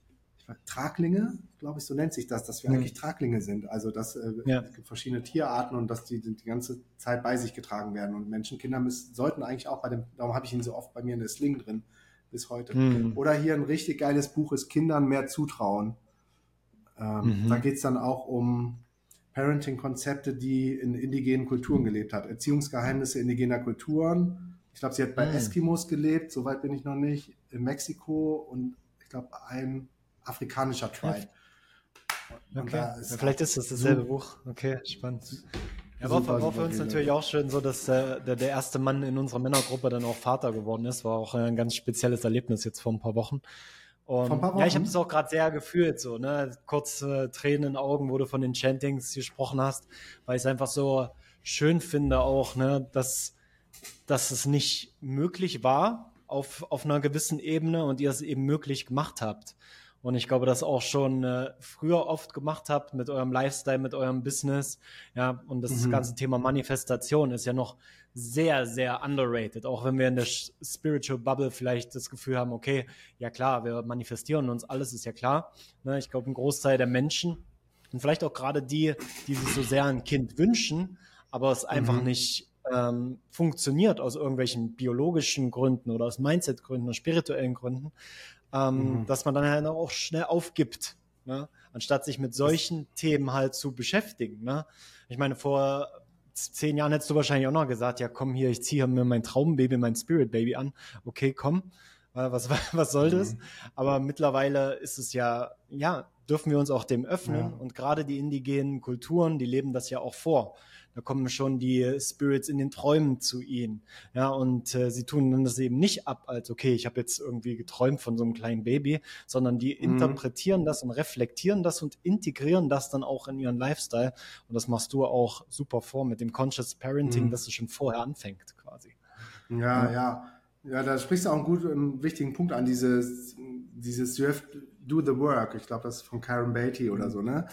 weiß, Traglinge, glaube ich, so nennt sich das, dass wir mhm. eigentlich Traglinge sind. Also dass äh, ja. es gibt verschiedene Tierarten und dass die die ganze Zeit bei sich getragen werden. Und Menschen, Kinder müssen, sollten eigentlich auch bei dem, darum habe ich ihn so oft bei mir in der Sling drin, bis heute. Mhm. Oder hier ein richtig geiles Buch ist Kindern mehr zutrauen. Ähm, mhm. Da geht es dann auch um Parenting-Konzepte, die in indigenen Kulturen gelebt hat. Erziehungsgeheimnisse indigener Kulturen. Ich glaube, sie hat bei mhm. Eskimos gelebt, soweit bin ich noch nicht, in Mexiko und ich glaube, ein afrikanischer Tribe. Okay. Ist vielleicht ist das dasselbe Buch. Okay, spannend. Ja, war, war für uns natürlich auch schön so, dass der, der, der, erste Mann in unserer Männergruppe dann auch Vater geworden ist. War auch ein ganz spezielles Erlebnis jetzt vor ein paar Wochen. Und, ein paar Wochen? Ja, ich habe das auch gerade sehr gefühlt, so, ne? Kurz äh, Tränen in den Augen, wo du von den Chantings gesprochen hast, weil ich es einfach so schön finde auch, ne, dass, dass es nicht möglich war auf, auf einer gewissen Ebene und ihr es eben möglich gemacht habt. Und ich glaube, das auch schon äh, früher oft gemacht habt mit eurem Lifestyle, mit eurem Business. Ja, und das mhm. ganze Thema Manifestation ist ja noch sehr, sehr underrated. Auch wenn wir in der Spiritual Bubble vielleicht das Gefühl haben, okay, ja klar, wir manifestieren uns, alles ist ja klar. Ne, ich glaube, ein Großteil der Menschen und vielleicht auch gerade die, die sich so sehr ein Kind wünschen, aber es einfach mhm. nicht ähm, funktioniert aus irgendwelchen biologischen Gründen oder aus Mindset-Gründen oder spirituellen Gründen, ähm, mhm. dass man dann halt auch schnell aufgibt, ne? anstatt sich mit solchen das Themen halt zu beschäftigen. Ne? Ich meine, vor zehn Jahren hättest du wahrscheinlich auch noch gesagt, ja komm hier, ich ziehe mir mein Traumbaby, mein Spirit Baby an. Okay, komm. Was, was soll das? Mhm. Aber mittlerweile ist es ja, ja, dürfen wir uns auch dem öffnen. Ja. Und gerade die indigenen Kulturen, die leben das ja auch vor. Da kommen schon die Spirits in den Träumen zu ihnen. Ja, und äh, sie tun dann das eben nicht ab als, okay, ich habe jetzt irgendwie geträumt von so einem kleinen Baby, sondern die mhm. interpretieren das und reflektieren das und integrieren das dann auch in ihren Lifestyle. Und das machst du auch super vor mit dem Conscious Parenting, mhm. dass es schon vorher anfängt quasi. Ja, ja. Ja, da sprichst du auch einen guten, einen wichtigen Punkt an, dieses, dieses You have to do the work. Ich glaube, das ist von Karen Beatty oder so, ne?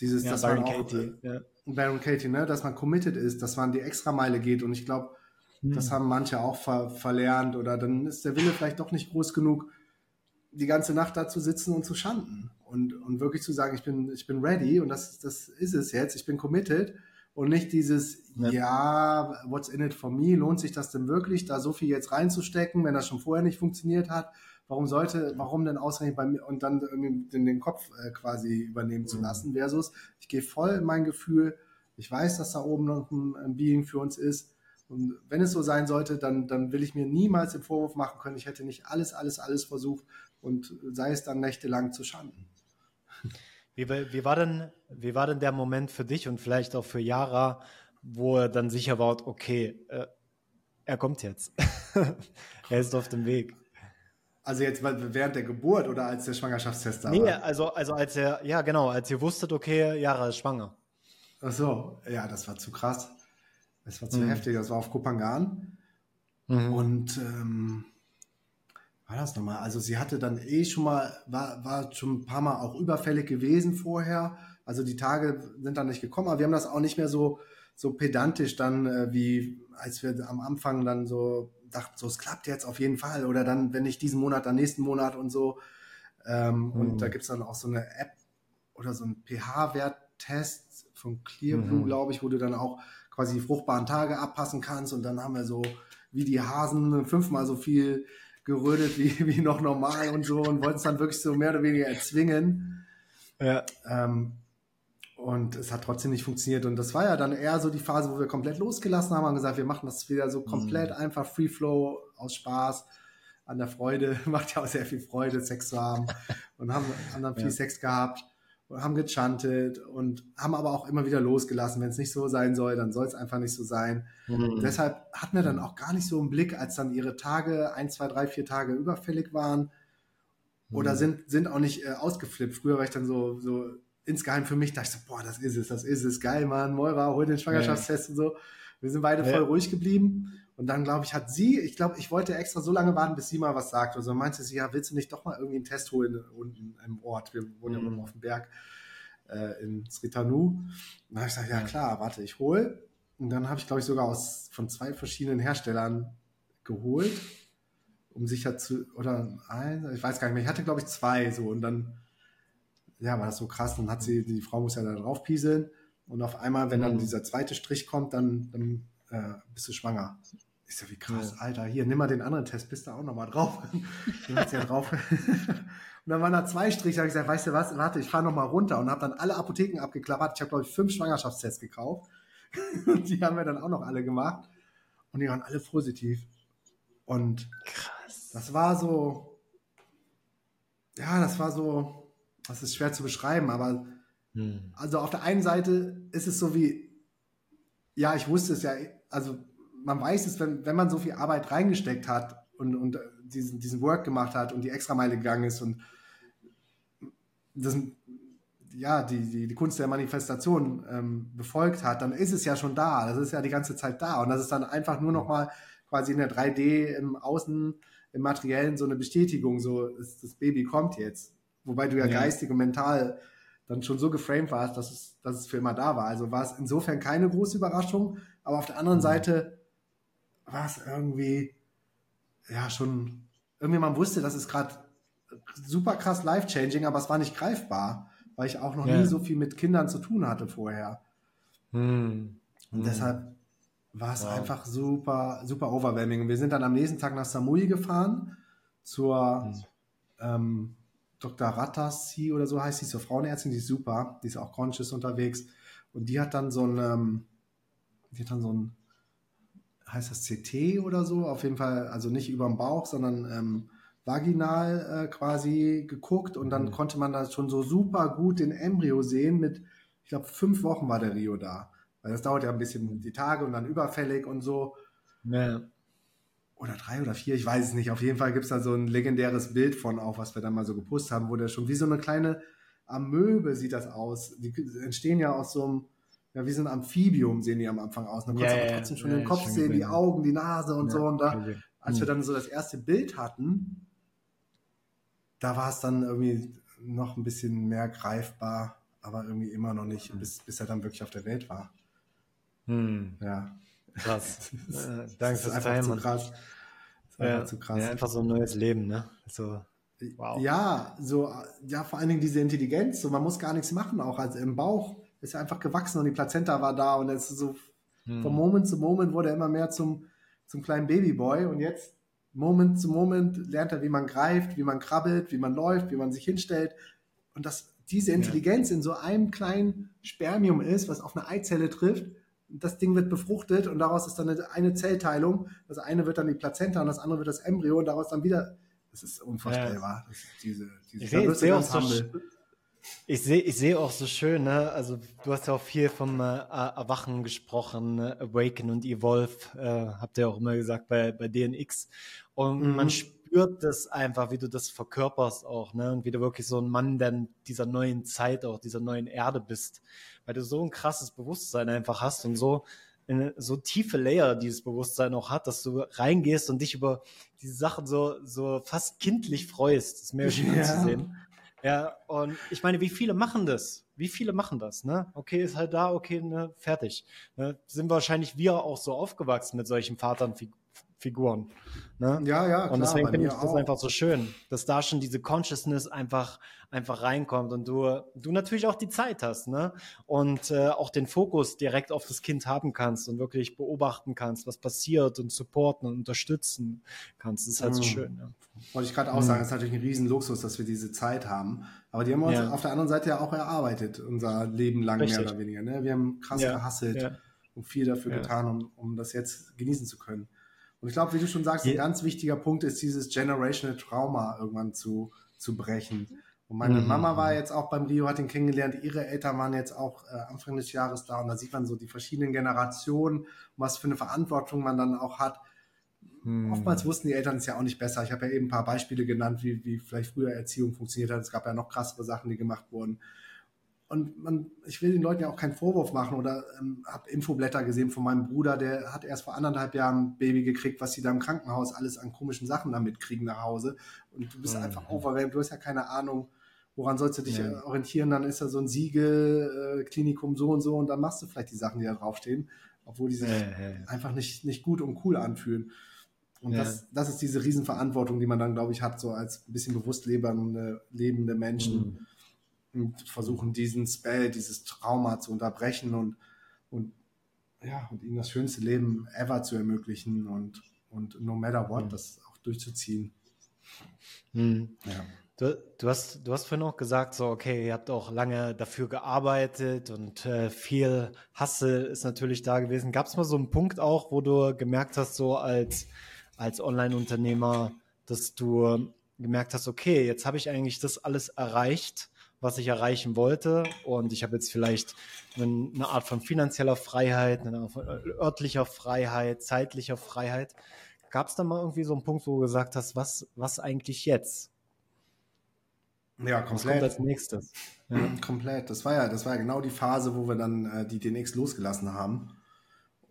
Dieses, ja, das Baron Katie. Ja. Baron Katie, ne? Dass man committed ist, dass man die Extrameile geht. Und ich glaube, hm. das haben manche auch ver verlernt. Oder dann ist der Wille vielleicht doch nicht groß genug, die ganze Nacht da zu sitzen und zu schanden. Und, und wirklich zu sagen, ich bin, ich bin ready und das, das ist es jetzt, ich bin committed und nicht dieses, ja. ja. what's in it for me? Lohnt sich das denn wirklich, da so viel jetzt reinzustecken, wenn das schon vorher nicht funktioniert hat? Warum sollte, warum denn ausgerechnet bei mir und dann irgendwie den, den Kopf äh, quasi übernehmen zu mhm. lassen? Versus, ich gehe voll in mein Gefühl, ich weiß, dass da oben noch ein, ein Being für uns ist. Und wenn es so sein sollte, dann, dann will ich mir niemals den Vorwurf machen können, ich hätte nicht alles, alles, alles versucht und sei es dann nächtelang zu schanden. Wie, wie, war denn, wie war denn der Moment für dich und vielleicht auch für Yara, wo er dann sicher war, okay, äh, er kommt jetzt. er ist auf dem Weg. Also jetzt während der Geburt oder als der Schwangerschaftstest da war? Nee, also, also als er, ja genau, als ihr wusstet, okay, Yara ist schwanger. Ach so, ja, das war zu krass. Das war zu mhm. heftig. Das war auf Kopangan. Mhm. Und ähm, war das nochmal? Also sie hatte dann eh schon mal, war, war schon ein paar Mal auch überfällig gewesen vorher. Also die Tage sind dann nicht gekommen, aber wir haben das auch nicht mehr so, so pedantisch dann, äh, wie als wir am Anfang dann so dachten, so es klappt jetzt auf jeden Fall. Oder dann, wenn nicht diesen Monat, dann nächsten Monat und so. Ähm, mhm. Und da gibt es dann auch so eine App oder so ein pH-Wert-Test von Clearblue, mhm. glaube ich, wo du dann auch quasi die fruchtbaren Tage abpassen kannst. Und dann haben wir so wie die Hasen fünfmal so viel gerödet wie, wie noch normal und so und wollten es dann wirklich so mehr oder weniger erzwingen. Ja. Ähm, und es hat trotzdem nicht funktioniert. Und das war ja dann eher so die Phase, wo wir komplett losgelassen haben und gesagt, wir machen das wieder so komplett mhm. einfach Free Flow aus Spaß an der Freude. Macht ja auch sehr viel Freude, Sex zu haben. und haben, haben dann viel ja. Sex gehabt haben gechantet und haben aber auch immer wieder losgelassen. Wenn es nicht so sein soll, dann soll es einfach nicht so sein. Mhm. Deshalb hatten wir dann auch gar nicht so einen Blick, als dann ihre Tage, ein, zwei, drei, vier Tage überfällig waren. Oder mhm. sind, sind auch nicht äh, ausgeflippt. Früher war ich dann so, so insgeheim für mich, dachte ich so, boah, das ist es, das ist es, geil, Mann, Moira, hol den Schwangerschaftstest ja. und so. Wir sind beide ja. voll ruhig geblieben. Und dann, glaube ich, hat sie, ich glaube, ich wollte extra so lange warten, bis sie mal was sagt. Also meinte sie, ja, willst du nicht doch mal irgendwie einen Test holen unten im Ort? Wir wohnen ja mhm. auf dem Berg äh, in Sritanu. dann habe ich gesagt, ja klar, warte, ich hole. Und dann habe ich, glaube ich, sogar aus, von zwei verschiedenen Herstellern geholt, um sicher zu, oder ein, ich weiß gar nicht mehr, ich hatte, glaube ich, zwei so und dann, ja, war das so krass, dann hat sie, die Frau muss ja da drauf pieseln und auf einmal, wenn dann mhm. dieser zweite Strich kommt, dann, dann äh, bist du schwanger. Ich so, wie krass, ja. Alter, hier, nimm mal den anderen Test, bist du auch nochmal drauf. dann hat sie ja drauf. und dann waren da zwei Striche, habe ich gesagt, weißt du was, warte, ich fahre nochmal runter und habe dann alle Apotheken abgeklappert. Ich habe, glaube ich, fünf Schwangerschaftstests gekauft. und die haben wir dann auch noch alle gemacht. Und die waren alle positiv. Und krass. das war so, ja, das war so, das ist schwer zu beschreiben, aber hm. also auf der einen Seite ist es so wie, ja, ich wusste es ja, also man weiß es, wenn, wenn man so viel Arbeit reingesteckt hat und, und diesen, diesen Work gemacht hat und die Extrameile gegangen ist und das, ja, die, die, die Kunst der Manifestation ähm, befolgt hat, dann ist es ja schon da. Das ist ja die ganze Zeit da. Und das ist dann einfach nur noch mal quasi in der 3D im Außen, im Materiellen so eine Bestätigung, so das Baby kommt jetzt. Wobei du ja, ja. geistig und mental dann schon so geframed warst, dass es, dass es für immer da war. Also war es insofern keine große Überraschung, aber auf der anderen mhm. Seite war es irgendwie, ja, schon, irgendwie man wusste, das ist gerade super krass life-changing, aber es war nicht greifbar, weil ich auch noch ja. nie so viel mit Kindern zu tun hatte vorher. Mhm. Und mhm. deshalb war es wow. einfach super, super overwhelming. wir sind dann am nächsten Tag nach Samui gefahren zur mhm. ähm, Dr. Ratassi oder so heißt sie, zur Frauenärztin, die ist super, die ist auch conscious unterwegs. Und die hat dann so ein, ähm, die hat dann so ein heißt das CT oder so? Auf jeden Fall, also nicht über dem Bauch, sondern ähm, vaginal äh, quasi geguckt und dann mhm. konnte man da schon so super gut den Embryo sehen. Mit, ich glaube, fünf Wochen war der Rio da. Weil das dauert ja ein bisschen die Tage und dann überfällig und so. Ja. Oder drei oder vier, ich weiß es nicht. Auf jeden Fall gibt es da so ein legendäres Bild von, auch was wir dann mal so gepostet haben, wo der schon wie so eine kleine Amöbe sieht das aus. Die entstehen ja aus so einem, ja, wie so ein Amphibium sehen die am Anfang aus. dann kannst du aber trotzdem schon ja, den Kopf sehen, die Augen, die Nase und so. Und da, als wir dann so das erste Bild hatten, da war es dann irgendwie noch ein bisschen mehr greifbar, aber irgendwie immer noch nicht, hm. bis, bis er dann wirklich auf der Welt war. Hm. Ja. Krass. äh, danke fürs Teilen, zu krass. Ja, zu krass. Ja, einfach so ein neues Leben, ne? So, wow. Ja, so, ja, vor allen Dingen diese Intelligenz, so, man muss gar nichts machen, auch also im Bauch ist er einfach gewachsen und die Plazenta war da und es so, hm. von Moment zu Moment wurde er immer mehr zum, zum kleinen Babyboy und jetzt Moment zu Moment lernt er, wie man greift, wie man krabbelt, wie man läuft, wie man sich hinstellt. Und dass diese Intelligenz ja. in so einem kleinen Spermium ist, was auf eine Eizelle trifft, das Ding wird befruchtet und daraus ist dann eine, eine Zellteilung. Das eine wird dann die Plazenta und das andere wird das Embryo und daraus dann wieder. Das ist unvorstellbar. Ja. Das ist diese, diese ich sehe seh auch, so, ich seh, ich seh auch so schön, ne? also du hast ja auch viel vom äh, Erwachen gesprochen, ne? Awaken und Evolve, äh, habt ihr auch immer gesagt bei, bei DNX. Und mhm. man spürt das einfach, wie du das verkörperst auch, ne? Und wie du wirklich so ein Mann denn dieser neuen Zeit, auch dieser neuen Erde bist. Weil du so ein krasses Bewusstsein einfach hast und so eine, so tiefe Layer dieses Bewusstsein auch hat, dass du reingehst und dich über diese Sachen so, so fast kindlich freust. Das ist mir schön ja. zu sehen. Ja, und ich meine, wie viele machen das? Wie viele machen das, ne? Okay, ist halt da, okay, ne, fertig. Ne? Sind wahrscheinlich wir auch so aufgewachsen mit solchen Vatern, Figuren. Ne? Ja, ja, klar. Und deswegen finde ich das auch. einfach so schön, dass da schon diese Consciousness einfach, einfach reinkommt und du, du natürlich auch die Zeit hast, ne? Und äh, auch den Fokus direkt auf das Kind haben kannst und wirklich beobachten kannst, was passiert und supporten und unterstützen kannst. Das ist halt mhm. so schön. Ja. Wollte ich gerade auch mhm. sagen, es ist natürlich ein Riesenluxus, dass wir diese Zeit haben. Aber die haben wir uns ja. auf der anderen Seite ja auch erarbeitet, unser Leben lang Richtig. mehr oder weniger. Ne? Wir haben krass ja. gehasselt und viel dafür getan, um, um das jetzt genießen zu können. Und ich glaube, wie du schon sagst, ein ganz wichtiger Punkt ist dieses Generational Trauma irgendwann zu, zu brechen. Und meine mhm. Mama war jetzt auch beim Rio, hat ihn kennengelernt. Ihre Eltern waren jetzt auch äh, Anfang des Jahres da. Und da sieht man so die verschiedenen Generationen, was für eine Verantwortung man dann auch hat. Mhm. Oftmals wussten die Eltern es ja auch nicht besser. Ich habe ja eben ein paar Beispiele genannt, wie, wie vielleicht früher Erziehung funktioniert hat. Es gab ja noch krassere Sachen, die gemacht wurden. Und man, ich will den Leuten ja auch keinen Vorwurf machen oder ähm, habe Infoblätter gesehen von meinem Bruder, der hat erst vor anderthalb Jahren ein Baby gekriegt, was sie da im Krankenhaus alles an komischen Sachen damit kriegen nach Hause. Und du bist mhm. einfach overwhelmed, du hast ja keine Ahnung, woran sollst du dich ja. orientieren. Dann ist da so ein Siegel, äh, Klinikum so und so und dann machst du vielleicht die Sachen, die da draufstehen, obwohl die sich ja, ja, einfach nicht, nicht gut und cool anfühlen. Und das, das ist diese Riesenverantwortung, die man dann, glaube ich, hat, so als ein bisschen bewusst lebende, lebende Menschen. Mhm und versuchen diesen Spell, dieses Trauma zu unterbrechen und, und ja, und ihnen das schönste Leben ever zu ermöglichen und, und no matter what, mhm. das auch durchzuziehen. Mhm. Ja. Du, du, hast, du hast vorhin auch gesagt, so, okay, ihr habt auch lange dafür gearbeitet und äh, viel Hasse ist natürlich da gewesen. Gab es mal so einen Punkt auch, wo du gemerkt hast, so als, als Online-Unternehmer, dass du gemerkt hast, okay, jetzt habe ich eigentlich das alles erreicht was ich erreichen wollte. Und ich habe jetzt vielleicht eine Art von finanzieller Freiheit, eine Art von äh, örtlicher Freiheit, zeitlicher Freiheit. Gab es da mal irgendwie so einen Punkt, wo du gesagt hast, was, was eigentlich jetzt? Ja, komplett. Was kommt als nächstes? Ja. Komplett. Das war ja, das war ja genau die Phase, wo wir dann äh, die DNX losgelassen haben.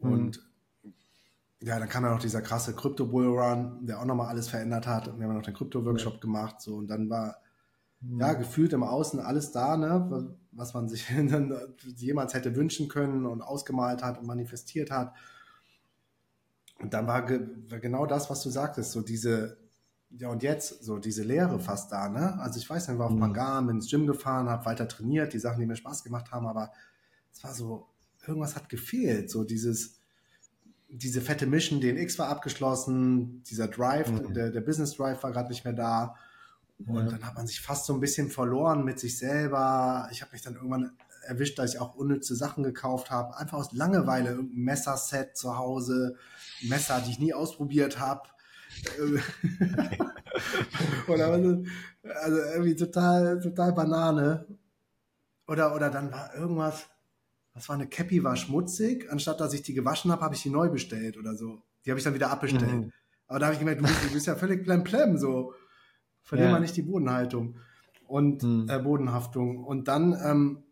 Mhm. Und mhm. ja, dann kam ja noch dieser krasse Crypto Bull Run, der auch nochmal alles verändert hat. Und wir haben noch den Crypto Workshop ja. gemacht. So, und dann war ja, gefühlt im Außen alles da, ne, was man sich jemals hätte wünschen können und ausgemalt hat und manifestiert hat. Und dann war, ge war genau das, was du sagtest, so diese, ja und jetzt, so diese Leere fast da, ne? Also ich weiß ich war auf mhm. Mangam, ins Gym gefahren, habe weiter trainiert, die Sachen, die mir Spaß gemacht haben, aber es war so, irgendwas hat gefehlt, so dieses, diese fette Mission, DNX war abgeschlossen, dieser Drive, mhm. der, der Business Drive war gerade nicht mehr da. Und dann hat man sich fast so ein bisschen verloren mit sich selber. Ich habe mich dann irgendwann erwischt, dass ich auch unnütze Sachen gekauft habe. Einfach aus Langeweile irgendein Messerset zu Hause, Messer, die ich nie ausprobiert habe. oder also, also irgendwie total, total Banane. Oder, oder dann war irgendwas, was war eine Cappy, war schmutzig. Anstatt dass ich die gewaschen habe, habe ich die neu bestellt oder so. Die habe ich dann wieder abbestellt. Mhm. Aber da habe ich gemerkt, du bist, du bist ja völlig plem so. Verlier ja. mal nicht die Bodenhaltung und mhm. äh, Bodenhaftung. Und dann ähm,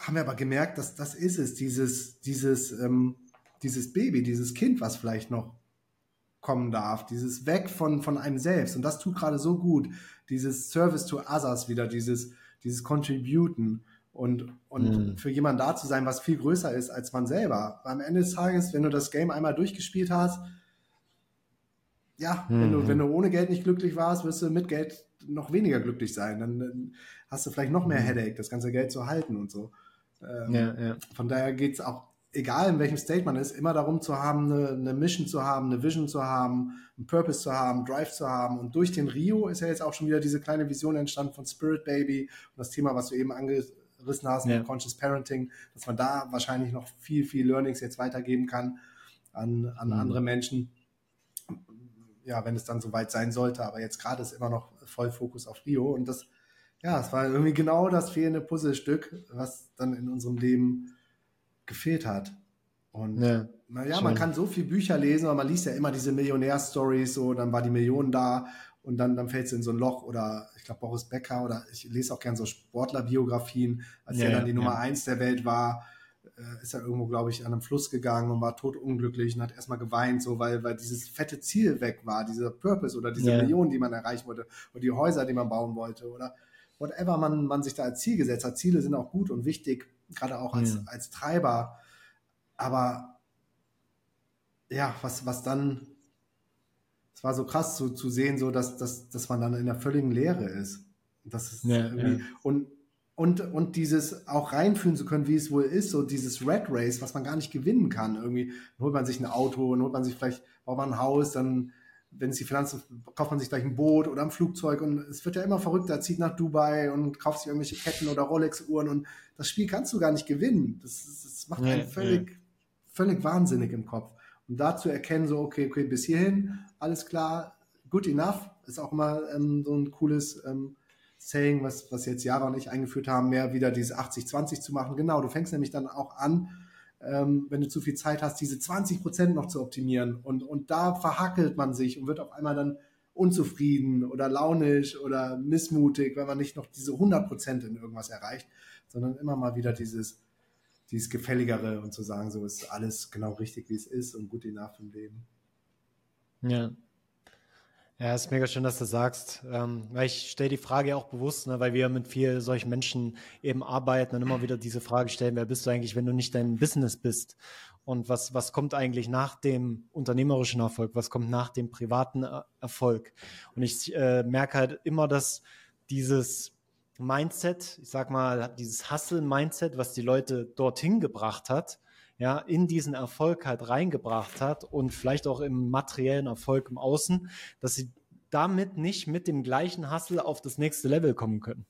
haben wir aber gemerkt, dass das ist es, dieses, dieses, ähm, dieses Baby, dieses Kind, was vielleicht noch kommen darf, dieses Weg von, von einem selbst. Und das tut gerade so gut, dieses Service to Others wieder, dieses, dieses Contributen und, und mhm. für jemanden da zu sein, was viel größer ist als man selber. Am Ende des Tages, wenn du das Game einmal durchgespielt hast, ja, mhm. wenn, du, mhm. wenn du ohne Geld nicht glücklich warst, wirst du mit Geld noch weniger glücklich sein. Dann, dann hast du vielleicht noch mehr mhm. Headache, das ganze Geld zu halten und so. Ähm, ja, ja. Von daher geht es auch, egal in welchem State man ist, immer darum zu haben, eine, eine, Mission zu haben, eine Vision zu haben, einen Purpose zu haben, Drive zu haben. Und durch den Rio ist ja jetzt auch schon wieder diese kleine Vision entstanden von Spirit Baby und das Thema, was du eben angerissen hast ja. Conscious Parenting, dass man da wahrscheinlich noch viel, viel Learnings jetzt weitergeben kann an, an mhm. andere Menschen ja, wenn es dann soweit sein sollte. Aber jetzt gerade ist immer noch voll Fokus auf Rio. Und das, ja, es war irgendwie genau das fehlende Puzzlestück, was dann in unserem Leben gefehlt hat. Und ja, naja, man kann so viele Bücher lesen, aber man liest ja immer diese Millionär-Stories, so, dann war die Million da und dann, dann fällt es in so ein Loch oder ich glaube Boris Becker oder ich lese auch gerne so Sportlerbiografien, als ja, er dann die Nummer eins der Welt war äh, ist er irgendwo, glaube ich, an einem Fluss gegangen und war totunglücklich und hat erstmal geweint, so weil, weil dieses fette Ziel weg war, dieser Purpose oder diese yeah. Million, die man erreichen wollte, oder die Häuser, die man bauen wollte, oder whatever man, man sich da als Ziel gesetzt hat. Ziele sind auch gut und wichtig, gerade auch als, yeah. als Treiber. Aber ja, was, was dann, es war so krass zu, zu sehen, so dass, dass, dass man dann in der völligen Leere ist. Das ist ja, irgendwie, ja. und und, und dieses auch reinfühlen zu können, wie es wohl ist, so dieses Red Race, was man gar nicht gewinnen kann. Irgendwie dann holt man sich ein Auto, dann holt man sich vielleicht, baut man ein Haus, dann, wenn es die Finanzen, kauft man sich gleich ein Boot oder ein Flugzeug und es wird ja immer verrückter, zieht nach Dubai und kauft sich irgendwelche Ketten oder Rolex-Uhren und das Spiel kannst du gar nicht gewinnen. Das, das macht einen völlig, ja. völlig wahnsinnig im Kopf. Und da zu erkennen, so, okay, okay, bis hierhin, alles klar, good enough, ist auch immer ähm, so ein cooles, ähm, Saying, was, was jetzt Java und ich eingeführt haben, mehr wieder diese 80-20 zu machen. Genau, du fängst nämlich dann auch an, ähm, wenn du zu viel Zeit hast, diese 20 Prozent noch zu optimieren. Und, und da verhackelt man sich und wird auf einmal dann unzufrieden oder launisch oder missmutig, wenn man nicht noch diese 100 Prozent in irgendwas erreicht, sondern immer mal wieder dieses, dieses Gefälligere und zu sagen, so ist alles genau richtig, wie es ist und gut enough im Leben. Ja, ja, ist mega schön, dass du sagst. Ähm, weil ich stelle die Frage auch bewusst, ne, weil wir mit vielen solchen Menschen eben arbeiten und immer wieder diese Frage stellen, wer bist du eigentlich, wenn du nicht dein Business bist? Und was, was kommt eigentlich nach dem unternehmerischen Erfolg? Was kommt nach dem privaten Erfolg? Und ich äh, merke halt immer, dass dieses Mindset, ich sag mal, dieses Hustle-Mindset, was die Leute dorthin gebracht hat, ja, in diesen Erfolg halt reingebracht hat und vielleicht auch im materiellen Erfolg im Außen, dass sie damit nicht mit dem gleichen Hustle auf das nächste Level kommen können.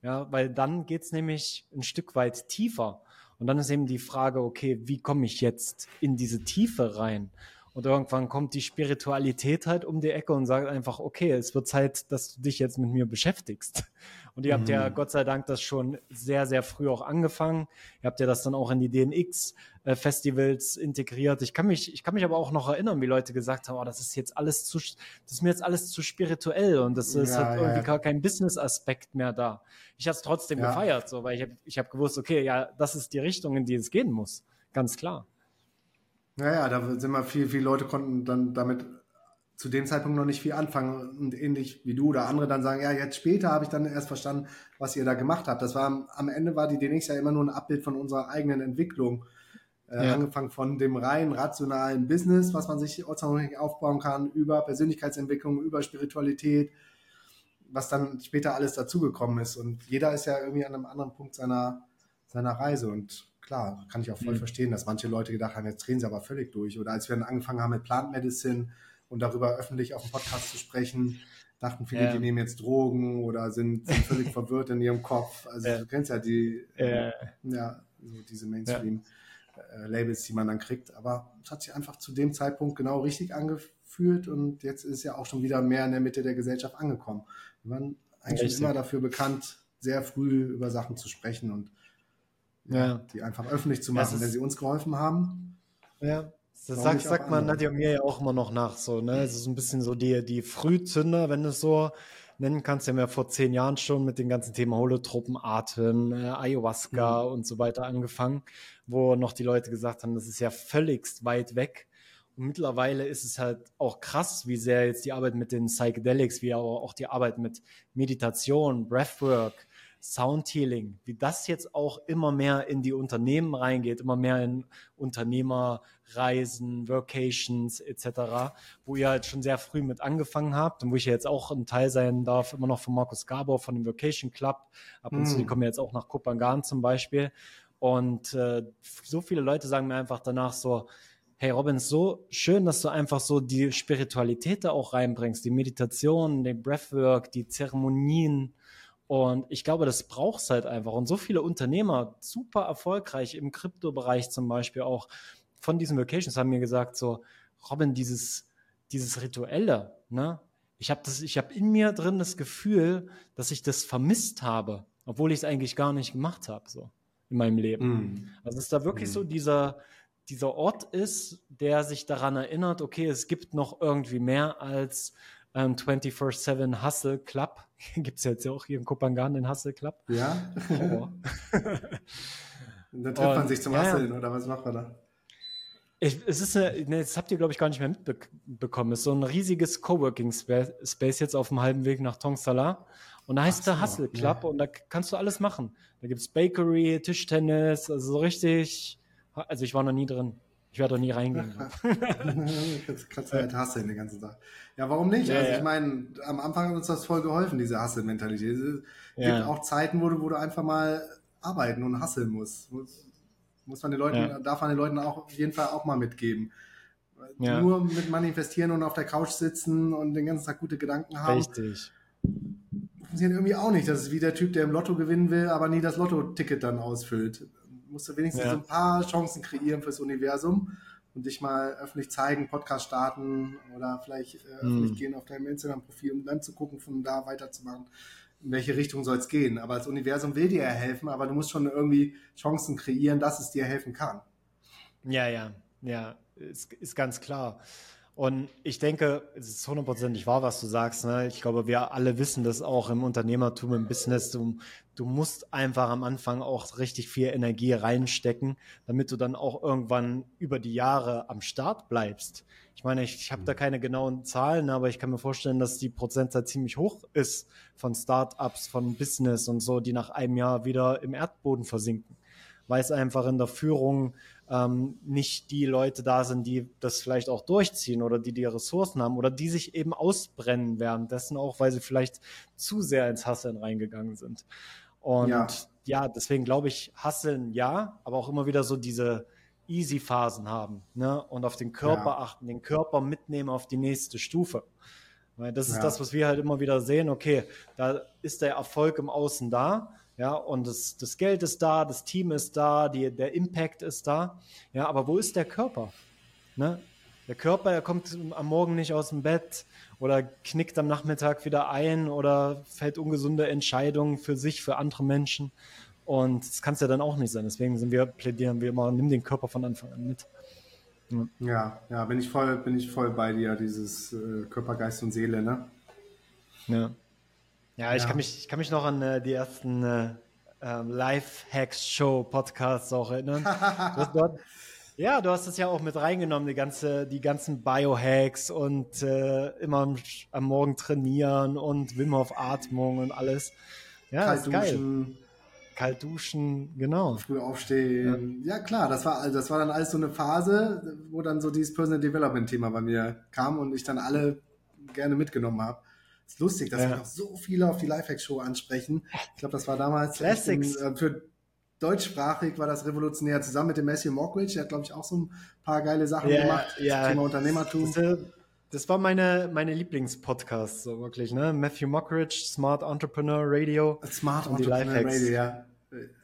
Ja, weil dann geht's nämlich ein Stück weit tiefer. Und dann ist eben die Frage, okay, wie komme ich jetzt in diese Tiefe rein? Und irgendwann kommt die Spiritualität halt um die Ecke und sagt einfach, okay, es wird Zeit, dass du dich jetzt mit mir beschäftigst. Und ihr habt ja mhm. Gott sei Dank das schon sehr, sehr früh auch angefangen. Ihr habt ja das dann auch in die DNX-Festivals integriert. Ich kann mich, ich kann mich aber auch noch erinnern, wie Leute gesagt haben, oh, das ist jetzt alles zu, das ist mir jetzt alles zu spirituell und das ist ja, halt irgendwie ja. gar kein Business-Aspekt mehr da. Ich habe es trotzdem ja. gefeiert, so, weil ich habe ich hab gewusst, okay, ja, das ist die Richtung, in die es gehen muss. Ganz klar. Naja, da sind wir viel, viele Leute konnten dann damit zu dem Zeitpunkt noch nicht viel anfangen und ähnlich wie du oder andere dann sagen, ja, jetzt später habe ich dann erst verstanden, was ihr da gemacht habt. Das war am Ende war die DNX ja immer nur ein Abbild von unserer eigenen Entwicklung. Äh, ja. Angefangen von dem rein rationalen Business, was man sich aufbauen kann, über Persönlichkeitsentwicklung, über Spiritualität, was dann später alles dazugekommen ist. Und jeder ist ja irgendwie an einem anderen Punkt seiner, seiner Reise. Und klar, kann ich auch voll mhm. verstehen, dass manche Leute gedacht haben, jetzt drehen sie aber völlig durch. Oder als wir dann angefangen haben mit Plant Medicine, und darüber öffentlich auf dem Podcast zu sprechen, dachten viele, ja. die nehmen jetzt Drogen oder sind, sind völlig verwirrt in ihrem Kopf. Also ja. du kennst ja die, ja, ja so diese Mainstream. äh, die man dann kriegt. Aber es hat sich einfach zu dem Zeitpunkt genau richtig angefühlt und jetzt ist ja auch schon wieder mehr in der Mitte der Gesellschaft angekommen. Wir waren eigentlich immer dafür bekannt, sehr früh über Sachen zu sprechen und ja. die einfach öffentlich zu machen, wenn sie uns geholfen haben. Ja. Das sagt, sagt man Nadja mir ja auch immer noch nach, so, ne? Es ist ein bisschen so die, die Frühzünder, wenn du es so nennen kannst. Wir haben ja vor zehn Jahren schon mit den ganzen Themen Holotropen, Atem, äh, Ayahuasca mhm. und so weiter angefangen, wo noch die Leute gesagt haben, das ist ja völligst weit weg. Und mittlerweile ist es halt auch krass, wie sehr jetzt die Arbeit mit den Psychedelics, wie auch die Arbeit mit Meditation, Breathwork, Soundhealing, wie das jetzt auch immer mehr in die Unternehmen reingeht, immer mehr in Unternehmerreisen, Vocations etc., wo ihr halt schon sehr früh mit angefangen habt und wo ich jetzt auch ein Teil sein darf, immer noch von Markus Gabor von dem Vocation Club. Ab und mm. zu, die hm. kommen jetzt auch nach Kopangan zum Beispiel. Und äh, so viele Leute sagen mir einfach danach so, hey Robin, so schön, dass du einfach so die Spiritualität da auch reinbringst, die Meditation, den Breathwork, die Zeremonien, und ich glaube, das braucht es halt einfach. Und so viele Unternehmer, super erfolgreich im Kryptobereich zum Beispiel auch von diesen Vacations, haben mir gesagt, so, Robin, dieses, dieses Rituelle, ne? Ich habe das, ich habe in mir drin das Gefühl, dass ich das vermisst habe, obwohl ich es eigentlich gar nicht gemacht habe, so in meinem Leben. Mm. Also es ist da wirklich mm. so dieser, dieser Ort ist, der sich daran erinnert, okay, es gibt noch irgendwie mehr als ähm, 24-7 Hustle Club. Gibt es jetzt ja auch hier in Kopangan den Hustle Club. Ja. Oh. dann trifft man sich zum ja, Hustlen, oder was macht man da? Ich, es ist eine, ne, das habt ihr, glaube ich, gar nicht mehr mitbekommen. Es ist so ein riesiges Coworking Space jetzt auf dem halben Weg nach Tongsala. Und da heißt so, der Hustle Club ja. und da kannst du alles machen. Da gibt es Bakery, Tischtennis, also so richtig. Also ich war noch nie drin. Ich werde doch nie reingehen. kannst du halt hasseln den ganzen Tag. Ja, warum nicht? Ja, also ich meine, am Anfang hat uns das voll geholfen, diese Hassel-Mentalität. Es ja. gibt auch Zeiten, wo du, wo du einfach mal arbeiten und hasseln musst. Muss, muss man den Leuten, darf man den Leuten auch auf jeden Fall auch mal mitgeben. Nur mit manifestieren und auf der Couch sitzen und den ganzen Tag gute Gedanken haben. Richtig. Funktioniert irgendwie auch nicht. Das ist wie der Typ, der im Lotto gewinnen will, aber nie das Lotto-Ticket dann ausfüllt musst du wenigstens ja. so ein paar Chancen kreieren fürs Universum und dich mal öffentlich zeigen, Podcast starten oder vielleicht äh, öffentlich hm. gehen auf deinem Instagram-Profil, um dann zu gucken, von da weiterzumachen, in welche Richtung soll es gehen. Aber das Universum will dir ja helfen, aber du musst schon irgendwie Chancen kreieren, dass es dir helfen kann. Ja, ja, ja, ist, ist ganz klar. Und ich denke, es ist hundertprozentig wahr, was du sagst. Ne? Ich glaube, wir alle wissen das auch im Unternehmertum, im Business. Du, du musst einfach am Anfang auch richtig viel Energie reinstecken, damit du dann auch irgendwann über die Jahre am Start bleibst. Ich meine, ich, ich habe da keine genauen Zahlen, aber ich kann mir vorstellen, dass die Prozentzahl ziemlich hoch ist von Startups, von Business und so, die nach einem Jahr wieder im Erdboden versinken, weil es einfach in der Führung ähm, nicht die Leute da sind, die das vielleicht auch durchziehen oder die die Ressourcen haben oder die sich eben ausbrennen währenddessen auch, weil sie vielleicht zu sehr ins Hasseln reingegangen sind. Und ja, ja deswegen glaube ich, Hasseln ja, aber auch immer wieder so diese Easy-Phasen haben ne? und auf den Körper ja. achten, den Körper mitnehmen auf die nächste Stufe. Weil das ist ja. das, was wir halt immer wieder sehen. Okay, da ist der Erfolg im Außen da ja, und das, das Geld ist da, das Team ist da, die, der Impact ist da. Ja, aber wo ist der Körper? Ne? Der Körper, der kommt am Morgen nicht aus dem Bett oder knickt am Nachmittag wieder ein oder fällt ungesunde Entscheidungen für sich, für andere Menschen. Und das kann es ja dann auch nicht sein. Deswegen sind wir, plädieren wir immer, nimm den Körper von Anfang an mit. Ja, ja, ja bin, ich voll, bin ich voll bei dir, dieses äh, Körper, Geist und Seele, ne? Ja. Ja, ich, ja. Kann, mich, ich kann mich noch an äh, die ersten äh, ähm, Live-Hacks-Show-Podcasts auch erinnern. dort, ja, du hast es ja auch mit reingenommen, die, ganze, die ganzen Biohacks und äh, immer am, am, Morgen trainieren und Wim Hof Atmung und alles. Ja, Kalt ist duschen. geil. Kalt duschen, genau. Früh aufstehen. Ja. ja. klar, das war, das war dann alles so eine Phase, wo dann so dieses Personal Development Thema bei mir kam und ich dann alle gerne mitgenommen habe. Ist lustig, dass ja. wir noch so viele auf die Lifehack-Show ansprechen. Ich glaube, das war damals Classics. In, äh, für deutschsprachig war das revolutionär zusammen mit dem Matthew Mockridge. Der hat, glaube ich, auch so ein paar geile Sachen yeah, gemacht. Ja. Thema Unternehmertum. Das, das war meine, meine Lieblingspodcast, so wirklich, ne? Matthew Mockridge, Smart Entrepreneur Radio. Smart Entrepreneur Radio, ja.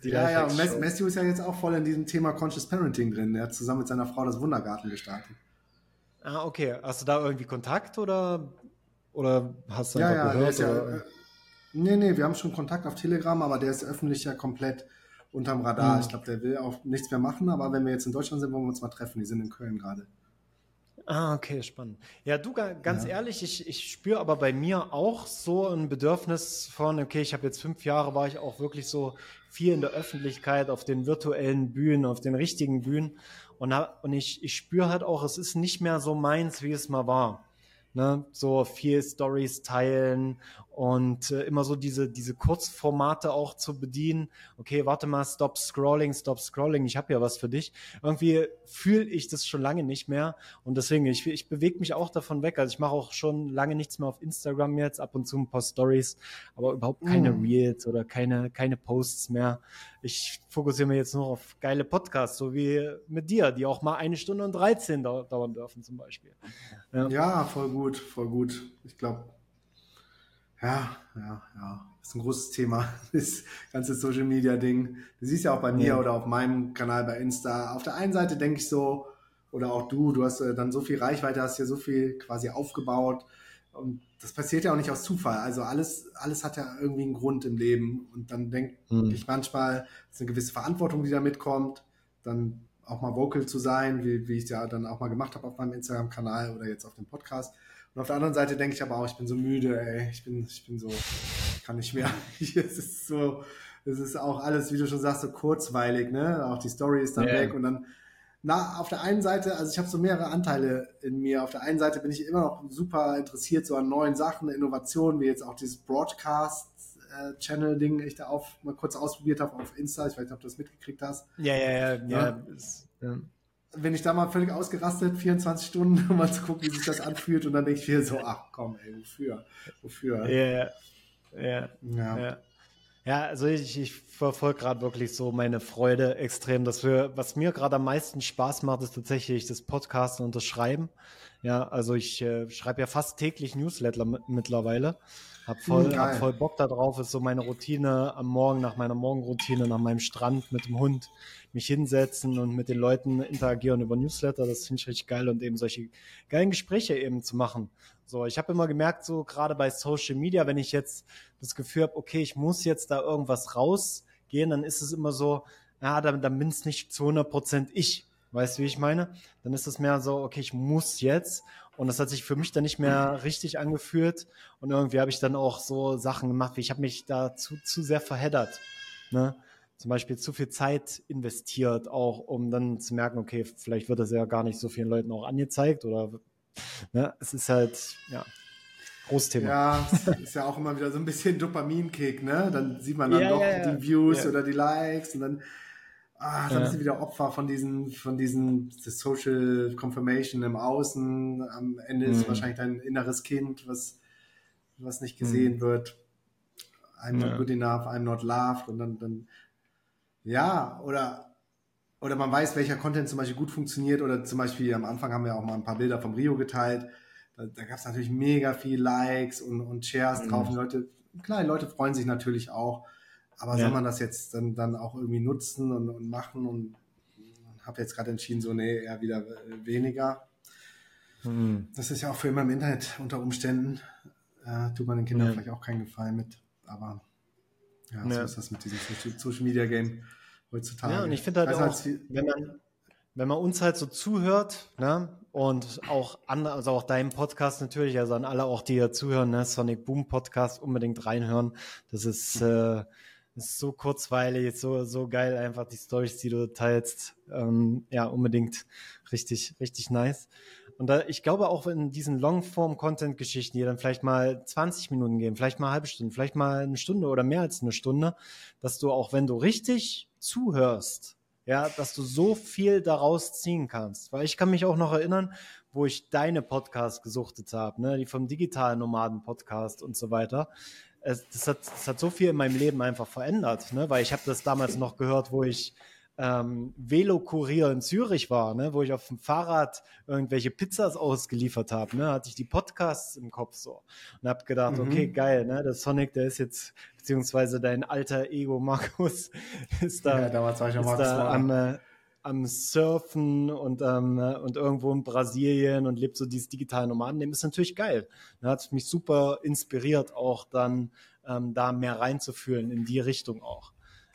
Die ja, ja, und Matthew ist ja jetzt auch voll in diesem Thema Conscious Parenting drin. Er hat zusammen mit seiner Frau das Wundergarten gestartet. Ah, okay. Hast du da irgendwie Kontakt oder, oder hast du ja, ja, gehört? Ja, äh, nee, nee, wir haben schon Kontakt auf Telegram, aber der ist öffentlich ja komplett unterm Radar. Mhm. Ich glaube, der will auch nichts mehr machen, aber wenn wir jetzt in Deutschland sind, wollen wir uns mal treffen. Die sind in Köln gerade. Ah, okay, spannend. Ja, du, ganz ja. ehrlich, ich, ich spüre aber bei mir auch so ein Bedürfnis von, okay, ich habe jetzt fünf Jahre, war ich auch wirklich so viel in der Öffentlichkeit, auf den virtuellen Bühnen, auf den richtigen Bühnen. Und, und ich, ich spüre halt auch, es ist nicht mehr so meins, wie es mal war. Ne? So viel Stories teilen und äh, immer so diese, diese Kurzformate auch zu bedienen. Okay, warte mal, stop scrolling, stop scrolling, ich habe ja was für dich. Irgendwie fühle ich das schon lange nicht mehr und deswegen, ich, ich bewege mich auch davon weg. Also ich mache auch schon lange nichts mehr auf Instagram jetzt, ab und zu ein paar Stories, aber überhaupt keine mm. Reels oder keine, keine Posts mehr. Ich fokussiere mich jetzt nur auf geile Podcasts, so wie mit dir, die auch mal eine Stunde und 13 dauern dürfen zum Beispiel. Ja, ja voll gut, voll gut. Ich glaube, ja, ja, ja. Das ist ein großes Thema, das ganze Social Media Ding. Du siehst ja auch bei mir ja. oder auf meinem Kanal bei Insta. Auf der einen Seite denke ich so, oder auch du, du hast äh, dann so viel Reichweite, hast ja so viel quasi aufgebaut. Und das passiert ja auch nicht aus Zufall. Also alles, alles hat ja irgendwie einen Grund im Leben. Und dann denke hm. ich manchmal, es ist eine gewisse Verantwortung, die da mitkommt. Dann auch mal vocal zu sein, wie, wie ich es ja dann auch mal gemacht habe auf meinem Instagram-Kanal oder jetzt auf dem Podcast. Und auf der anderen Seite denke ich aber auch, ich bin so müde, ey, ich bin, ich bin so, ich kann nicht mehr. es ist so, es ist auch alles, wie du schon sagst, so kurzweilig, ne? Auch die Story ist dann yeah. weg und dann, na, auf der einen Seite, also ich habe so mehrere Anteile in mir. Auf der einen Seite bin ich immer noch super interessiert so an neuen Sachen, Innovationen, wie jetzt auch dieses Broadcast-Channel-Ding, ich da auf, mal kurz ausprobiert habe auf Insta. Ich weiß nicht, ob du das mitgekriegt hast. Ja, ja, ja, ja. ja. Wenn ich da mal völlig ausgerastet, 24 Stunden, um mal zu gucken, wie sich das anfühlt, und dann denke ich mir so, ach komm, ey, wofür? Wofür? Ja, ja, ja. Ja, also ich, ich verfolge gerade wirklich so meine Freude extrem. Dass wir, was mir gerade am meisten Spaß macht, ist tatsächlich das Podcasten und das Schreiben. Ja, also ich äh, schreibe ja fast täglich Newsletter mittlerweile. Hab voll, hab voll Bock darauf, ist so meine Routine am Morgen, nach meiner Morgenroutine, nach meinem Strand mit dem Hund, mich hinsetzen und mit den Leuten interagieren über Newsletter. Das finde ich richtig geil und eben solche geilen Gespräche eben zu machen. So, ich habe immer gemerkt, so gerade bei Social Media, wenn ich jetzt das Gefühl habe, okay, ich muss jetzt da irgendwas rausgehen, dann ist es immer so, ja, dann, dann bin es nicht zu 100 Prozent ich. Weißt du, wie ich meine? Dann ist es mehr so, okay, ich muss jetzt. Und das hat sich für mich dann nicht mehr richtig angefühlt. Und irgendwie habe ich dann auch so Sachen gemacht, wie ich habe mich da zu, zu sehr verheddert. Ne? Zum Beispiel zu viel Zeit investiert, auch um dann zu merken, okay, vielleicht wird das ja gar nicht so vielen Leuten auch angezeigt oder ne? es ist halt, ja, Großthema. Ja, ist ja auch immer wieder so ein bisschen Dopaminkick, ne? Dann sieht man dann ja, doch ja. die Views oder die Likes und dann ah, dann ja. bist du wieder Opfer von diesen, von diesen Social Confirmation im Außen. Am Ende mhm. ist wahrscheinlich dein inneres Kind, was, was nicht gesehen mhm. wird. I'm not ja. good enough, I'm not loved. Und dann, dann, ja, oder, oder man weiß, welcher Content zum Beispiel gut funktioniert. Oder zum Beispiel am Anfang haben wir auch mal ein paar Bilder vom Rio geteilt. Da, da gab es natürlich mega viel Likes und, und Shares mhm. drauf. Und Leute, klar, Leute freuen sich natürlich auch. Aber ja. soll man das jetzt dann, dann auch irgendwie nutzen und, und machen und habe jetzt gerade entschieden, so, nee, eher wieder äh, weniger. Mhm. Das ist ja auch für immer im Internet unter Umständen. Äh, tut man den Kindern ja. vielleicht auch keinen Gefallen mit. Aber ja, so ja. ist das mit diesem Social Media Game heutzutage. Ja, und ich finde halt also auch, wenn man, wenn man uns halt so zuhört, ne, und auch andere, also auch deinem Podcast natürlich, also an alle auch, die hier zuhören, ne, Sonic Boom Podcast unbedingt reinhören. Das ist, äh, ist so kurzweilig, so, so geil, einfach die Stories, die du teilst. Ähm, ja, unbedingt richtig, richtig nice. Und da, ich glaube auch in diesen Longform-Content-Geschichten, die dann vielleicht mal 20 Minuten gehen, vielleicht mal halbe Stunde, vielleicht mal eine Stunde oder mehr als eine Stunde, dass du auch, wenn du richtig zuhörst, ja, dass du so viel daraus ziehen kannst. Weil ich kann mich auch noch erinnern, wo ich deine Podcasts gesuchtet habe, ne, die vom digitalen Nomaden Podcast und so weiter es, das, hat, das hat so viel in meinem Leben einfach verändert, ne? weil ich habe das damals noch gehört, wo ich ähm, Velokurier in Zürich war, ne, wo ich auf dem Fahrrad irgendwelche Pizzas ausgeliefert habe, ne, hatte ich die Podcasts im Kopf so. Und habe gedacht, mhm. okay, geil, ne, der Sonic, der ist jetzt beziehungsweise dein alter Ego Markus ist da, ja, damals war ich ist Markus da am, äh, am Surfen und, ähm, und irgendwo in Brasilien und lebt so dieses digitale Nomadenleben, ist natürlich geil. Da hat mich super inspiriert, auch dann ähm, da mehr reinzufühlen in die Richtung auch.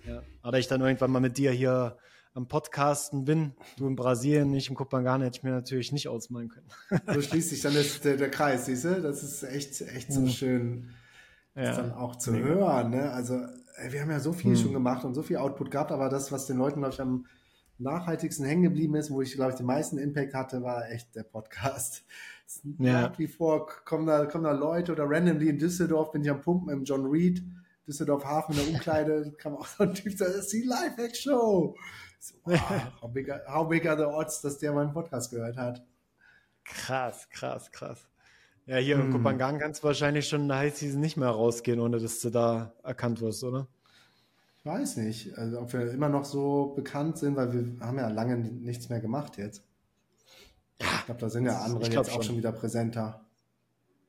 Ja. Aber ich dann irgendwann mal mit dir hier am Podcasten bin, du in Brasilien, nicht im Kupangane, hätte ich mir natürlich nicht ausmalen können. so schließt sich dann das, der, der Kreis, siehst du? Das ist echt, echt so schön, das ja. dann auch zu Mega. hören. Ne? Also, ey, wir haben ja so viel mhm. schon gemacht und so viel Output gehabt, aber das, was den Leuten, glaube ich, am nachhaltigsten hängen geblieben ist, wo ich, glaube ich, den meisten Impact hatte, war echt der Podcast. Ja. Nach wie vor kommen da, kommen da Leute oder randomly in Düsseldorf bin ich am Pumpen im John Reed Düsseldorf Hafen in der Umkleide kam auch so ein Typ, das ist die Live-Hack-Show. So, wow, how, big are, how big are the odds, dass der meinen Podcast gehört hat? Krass, krass, krass. Ja, hier hm. in Kopangan kannst du wahrscheinlich schon in der High Season nicht mehr rausgehen, ohne dass du da erkannt wirst, oder? Ich weiß nicht, also ob wir immer noch so bekannt sind, weil wir haben ja lange nichts mehr gemacht jetzt. Ich glaube, da sind ja andere jetzt auch schon. schon wieder präsenter.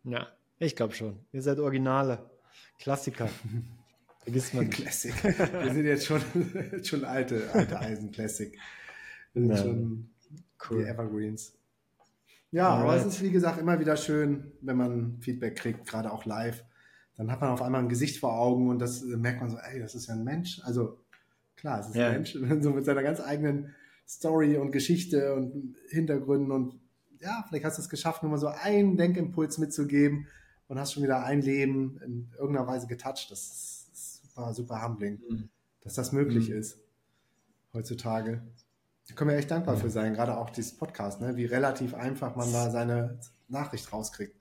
Ja, ich glaube schon. Ihr seid Originale. Klassiker. Vergisst man nicht. Classic. Wir sind jetzt schon, schon alte, alte Eisen-Classic. Wir sind ja. schon cool. die Evergreens. Ja, Alright. aber es ist wie gesagt immer wieder schön, wenn man Feedback kriegt, gerade auch live. Dann hat man auf einmal ein Gesicht vor Augen und das äh, merkt man so, ey, das ist ja ein Mensch. Also klar, es ist ja. ein Mensch, so mit seiner ganz eigenen Story und Geschichte und Hintergründen und ja, vielleicht hast du es geschafft, nur mal so einen Denkimpuls mitzugeben und hast schon wieder ein Leben in irgendeiner Weise getoucht. Das ist super, super humbling, mhm. dass das möglich mhm. ist heutzutage. Da können wir echt dankbar mhm. für sein, gerade auch dieses Podcast, ne? wie relativ einfach man da seine Nachricht rauskriegt.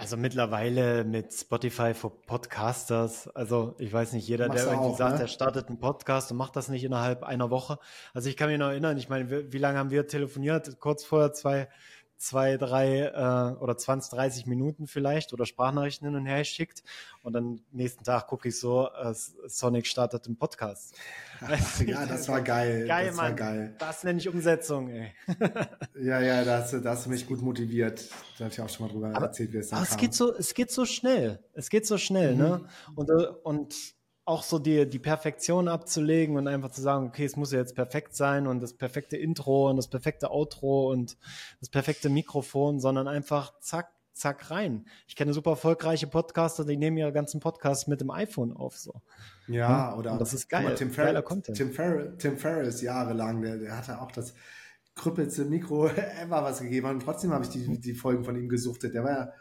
Also mittlerweile mit Spotify für Podcasters, also ich weiß nicht, jeder, der irgendwie auch, sagt, ne? er startet einen Podcast und macht das nicht innerhalb einer Woche. Also ich kann mich noch erinnern, ich meine, wie, wie lange haben wir telefoniert? Kurz vor zwei, zwei, drei äh, oder 20, 30 Minuten vielleicht oder Sprachnachrichten hin und her schickt und dann nächsten Tag gucke ich so, äh, Sonic startet einen Podcast. ja, das war geil. Geil, das Mann. War geil. Das nenne ich Umsetzung, ey. ja, ja, da hast, da hast du mich gut motiviert. Da habe ich auch schon mal drüber aber, erzählt, wie es dann aber kam. Es geht so, es geht so schnell. Es geht so schnell, ne? mhm. ne? Und, äh, und auch so die, die Perfektion abzulegen und einfach zu sagen, okay, es muss ja jetzt perfekt sein und das perfekte Intro und das perfekte Outro und das perfekte Mikrofon, sondern einfach zack, zack rein. Ich kenne super erfolgreiche Podcaster, die nehmen ihre ganzen Podcasts mit dem iPhone auf. So. Ja, oder und das ist geil. Tim, Fer Tim, Fer Tim Ferriss jahrelang, der, der hatte auch das krüppelste Mikro ever was gegeben und trotzdem habe ich die, die Folgen von ihm gesuchtet. Der war ja,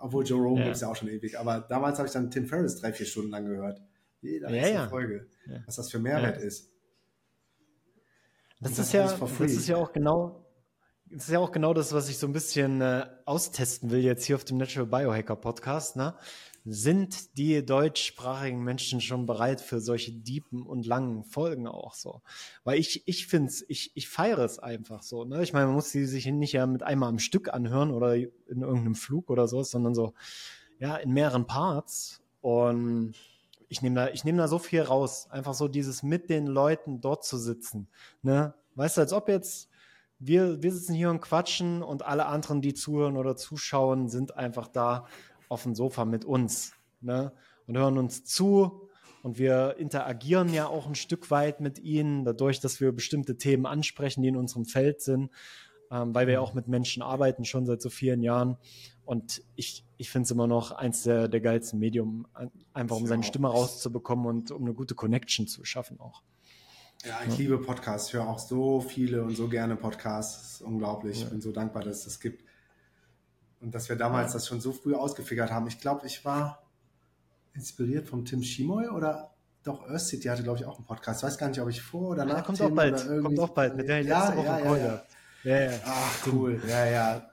obwohl Joe Rogan ja. gibt es ja auch schon ewig, aber damals habe ich dann Tim Ferriss drei, vier Stunden lang gehört. Jede ja, ja. Folge. Ja. Was das für Mehrwert ist. Das, das ist ja, das ist ja auch genau, das ist ja auch genau das, was ich so ein bisschen äh, austesten will jetzt hier auf dem Natural Biohacker Podcast. Ne? Sind die deutschsprachigen Menschen schon bereit für solche deepen und langen Folgen auch so? Weil ich, ich finde es, ich, ich feiere es einfach so. Ne? Ich meine, man muss sie sich nicht ja mit einmal am Stück anhören oder in irgendeinem Flug oder so, sondern so, ja, in mehreren Parts. Und ich nehme da, ich nehme da so viel raus. Einfach so dieses mit den Leuten dort zu sitzen. Ne? Weißt du, als ob jetzt wir, wir sitzen hier und quatschen und alle anderen, die zuhören oder zuschauen, sind einfach da auf dem Sofa mit uns. Ne? Und hören uns zu. Und wir interagieren ja auch ein Stück weit mit ihnen, dadurch, dass wir bestimmte Themen ansprechen, die in unserem Feld sind, ähm, weil wir ja auch mit Menschen arbeiten, schon seit so vielen Jahren. Und ich, ich finde es immer noch eins der, der geilsten Medium, einfach um seine Stimme rauszubekommen und um eine gute Connection zu schaffen auch. Ja, ich ja. liebe Podcasts, ich höre auch so viele und so gerne Podcasts. Das ist unglaublich. Ja. Ich bin so dankbar, dass es das gibt. Und dass wir damals ja. das schon so früh ausgefigert haben. Ich glaube, ich war inspiriert vom Tim Schimoy oder doch Earth City hatte, glaube ich, auch einen Podcast. Ich weiß gar nicht, ob ich vor oder nach. Ja, kommt Tim auch bald. Kommt auch bald. Mit der ja, ja, ja, ja. Ja, ja. Ach, cool. Ja, ja.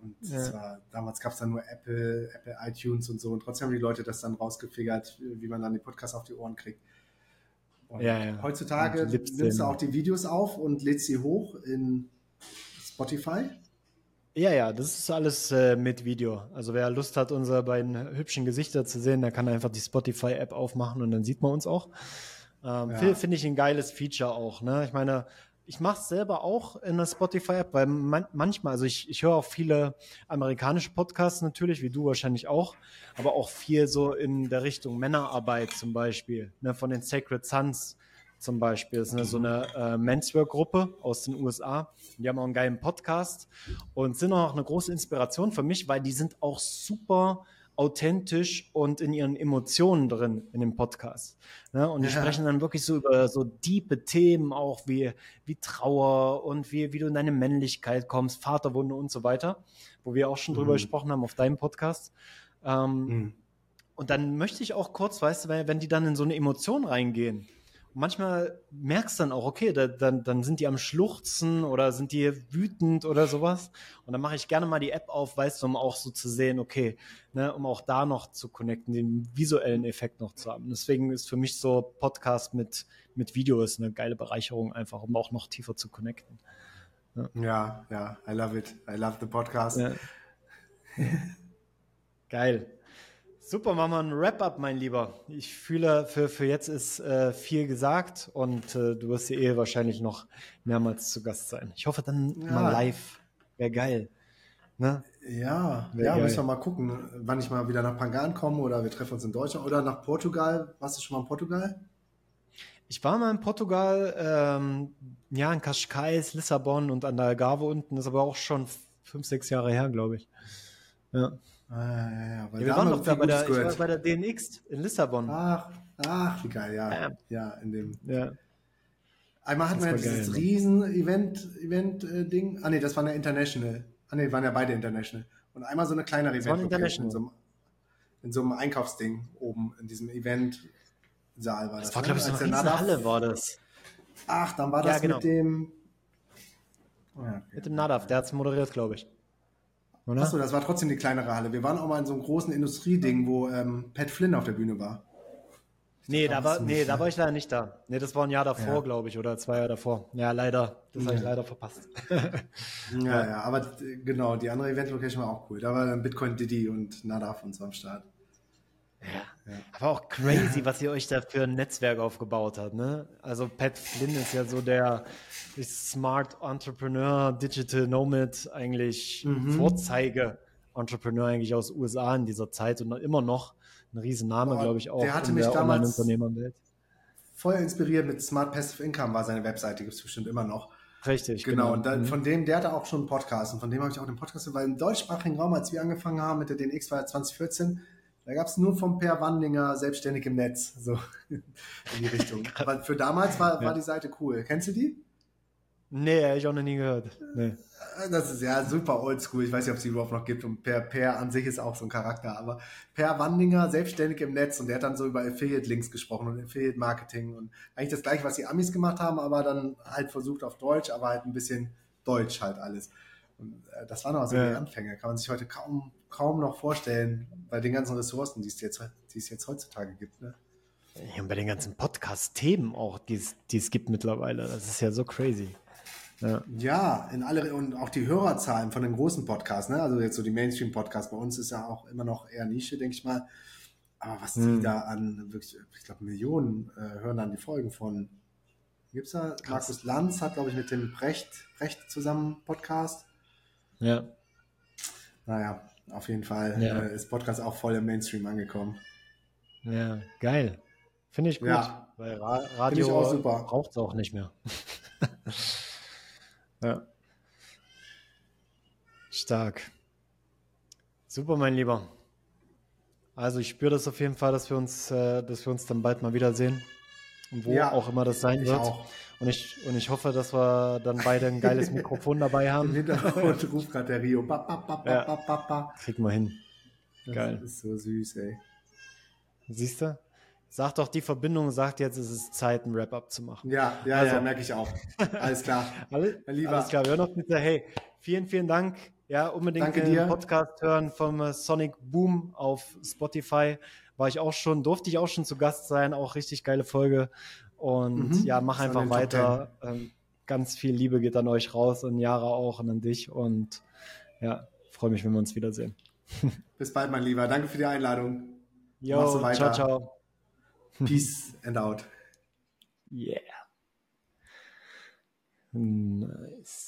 Und ja. zwar, damals gab es dann nur Apple, Apple iTunes und so. Und trotzdem haben die Leute das dann rausgefigert, wie man dann die Podcasts auf die Ohren kriegt. Und ja, ja. heutzutage und nimmst du auch die Videos auf und lädst sie hoch in Spotify. Ja, ja, das ist alles äh, mit Video. Also wer Lust hat, unsere beiden hübschen Gesichter zu sehen, der kann einfach die Spotify-App aufmachen und dann sieht man uns auch. Ähm, ja. Finde ich ein geiles Feature auch. Ne? Ich meine, ich mache es selber auch in der Spotify-App, weil man, manchmal, also ich, ich höre auch viele amerikanische Podcasts natürlich, wie du wahrscheinlich auch, aber auch viel so in der Richtung Männerarbeit zum Beispiel, ne, von den Sacred Sons zum Beispiel. Das ist eine, so eine äh, Menswear-Gruppe aus den USA. Die haben auch einen geilen Podcast und sind auch eine große Inspiration für mich, weil die sind auch super authentisch und in ihren Emotionen drin in dem Podcast. Ne? Und die ja. sprechen dann wirklich so über so diepe Themen auch wie, wie Trauer und wie, wie du in deine Männlichkeit kommst, Vaterwunde und so weiter, wo wir auch schon drüber mhm. gesprochen haben auf deinem Podcast. Ähm, mhm. Und dann möchte ich auch kurz, weißt du, wenn die dann in so eine Emotion reingehen, manchmal merkst du dann auch, okay, da, dann, dann sind die am Schluchzen oder sind die wütend oder sowas. Und dann mache ich gerne mal die App auf, weißt du, um auch so zu sehen, okay, ne, um auch da noch zu connecten, den visuellen Effekt noch zu haben. Deswegen ist für mich so Podcast mit, mit Video ist eine geile Bereicherung einfach, um auch noch tiefer zu connecten. Ja, ja, ja I love it. I love the podcast. Ja. Geil. Super, machen wir ein Wrap-up, mein Lieber. Ich fühle, für, für jetzt ist äh, viel gesagt und äh, du wirst hier eh wahrscheinlich noch mehrmals zu Gast sein. Ich hoffe dann ja. mal live. Wäre geil. Ne? Ja, Wär ja, geil. müssen wir mal gucken, wann ich mal wieder nach Pangan komme oder wir treffen uns in Deutschland oder nach Portugal. Warst du schon mal in Portugal? Ich war mal in Portugal, ähm, ja, in Cascais, Lissabon und an der Algarve unten. Das ist aber auch schon fünf, sechs Jahre her, glaube ich. Ja. Ah, ja, ja, ja. wir waren doch da bei der, war bei der DNX in Lissabon. Ach, ach, wie geil, ja. Ja, in dem. Ja. Einmal hatten wir ja dieses geil, Riesen-Event, Event-Ding. Äh, ah, nee, das war eine International. Ah, nee, waren ja beide International. Und einmal so eine kleinere Event. International. In so, einem, in so einem Einkaufsding oben in diesem Event-Saal war das. Das war, glaube ich, so eine Halle war das. Ach, dann war das ja, genau. mit dem. Oh, okay. Mit dem Nadav, der hat es moderiert, glaube ich. Oder? Achso, das war trotzdem die kleinere Halle. Wir waren auch mal in so einem großen Industrieding, wo ähm, Pat Flynn auf der Bühne war. Nee, da war, nee, da war ich leider nicht da. Nee, das war ein Jahr davor, ja. glaube ich, oder zwei Jahre davor. Ja, leider. Das ja. habe ich leider verpasst. ja, ja, aber genau, die andere Event-Location war auch cool. Da war dann Bitcoin Diddy und Nadav und so am Start. Ja. ja. Aber auch crazy, was ihr euch da für ein Netzwerk aufgebaut habt. Ne? Also Pat Flynn ist ja so der Smart Entrepreneur, Digital Nomad, eigentlich mhm. Vorzeige-Entrepreneur eigentlich aus USA in dieser Zeit und immer noch ein Riesenname, glaube ich, auch der hatte in mich der Online-Unternehmerwelt. Voll inspiriert mit Smart Passive Income war seine Webseite, gibt es bestimmt immer noch. Richtig, genau. genau. Und dann, mhm. von dem, der hatte auch schon einen Podcast und von dem habe ich auch den Podcast, weil im deutschsprachigen Raum, als wir angefangen haben mit der DNX, war 2014, da gab es nur vom Per Wandinger selbstständig im Netz, so in die Richtung. Aber für damals war, war die Seite cool. Kennst du die? Nee, habe ich auch noch nie gehört. Nee. Das ist ja super oldschool. Ich weiß nicht, ob es die überhaupt noch gibt. Und Per, per an sich ist auch so ein Charakter. Aber Per Wandinger, selbstständig im Netz. Und der hat dann so über Affiliate-Links gesprochen und Affiliate-Marketing. Und eigentlich das gleiche, was die Amis gemacht haben, aber dann halt versucht auf Deutsch, aber halt ein bisschen Deutsch halt alles. Und äh, das waren auch so ja. die Anfänge. Kann man sich heute kaum kaum noch vorstellen, bei den ganzen Ressourcen, die es jetzt, die es jetzt heutzutage gibt. Ne? Ja, und bei den ganzen Podcast-Themen auch, die es, die es gibt mittlerweile. Das ist ja so crazy. Ja. ja, in alle und auch die Hörerzahlen von den großen Podcasts, ne? Also jetzt so die Mainstream-Podcasts bei uns ist ja auch immer noch eher Nische, denke ich mal. Aber was hm. die da an wirklich, ich glaube, Millionen äh, hören dann die Folgen von. Gibt's da? Krass. Markus Lanz hat, glaube ich, mit dem Brecht, Brecht zusammen Podcast. Ja. Naja, auf jeden Fall ja. äh, ist Podcast auch voll im Mainstream angekommen. Ja, geil. Finde ich gut. Ja. Weil Ra Radio braucht es auch nicht mehr. ja. Stark. Super, mein Lieber. Also ich spüre das auf jeden Fall, dass wir uns, äh, dass wir uns dann bald mal wiedersehen. Und wo ja, auch immer das sein wird. Auch. Und ich, und ich hoffe, dass wir dann beide ein geiles Mikrofon dabei haben. Im Hintergrund ruft gerade der Rio. Ba, ba, ba, ba, ba, ba, ba. Kriegen wir hin. Geil. Das ist so süß, ey. Siehst du? Sag doch, die Verbindung sagt jetzt, es ist Zeit, ein Wrap-up zu machen. Ja, ja, also, ja, merke ich auch. Alles klar. Alle, Alles klar, wir hören noch bitte. Hey, vielen, vielen Dank. Ja, unbedingt Danke den dir. Podcast hören vom Sonic Boom auf Spotify. War ich auch schon, durfte ich auch schon zu Gast sein. Auch richtig geile Folge. Und mhm. ja, mach einfach weiter. Ähm, ganz viel Liebe geht an euch raus, an Jara auch und an dich. Und ja, freue mich, wenn wir uns wiedersehen. Bis bald, mein Lieber. Danke für die Einladung. Jo, ciao, ciao. Peace and out. Yeah. Nice.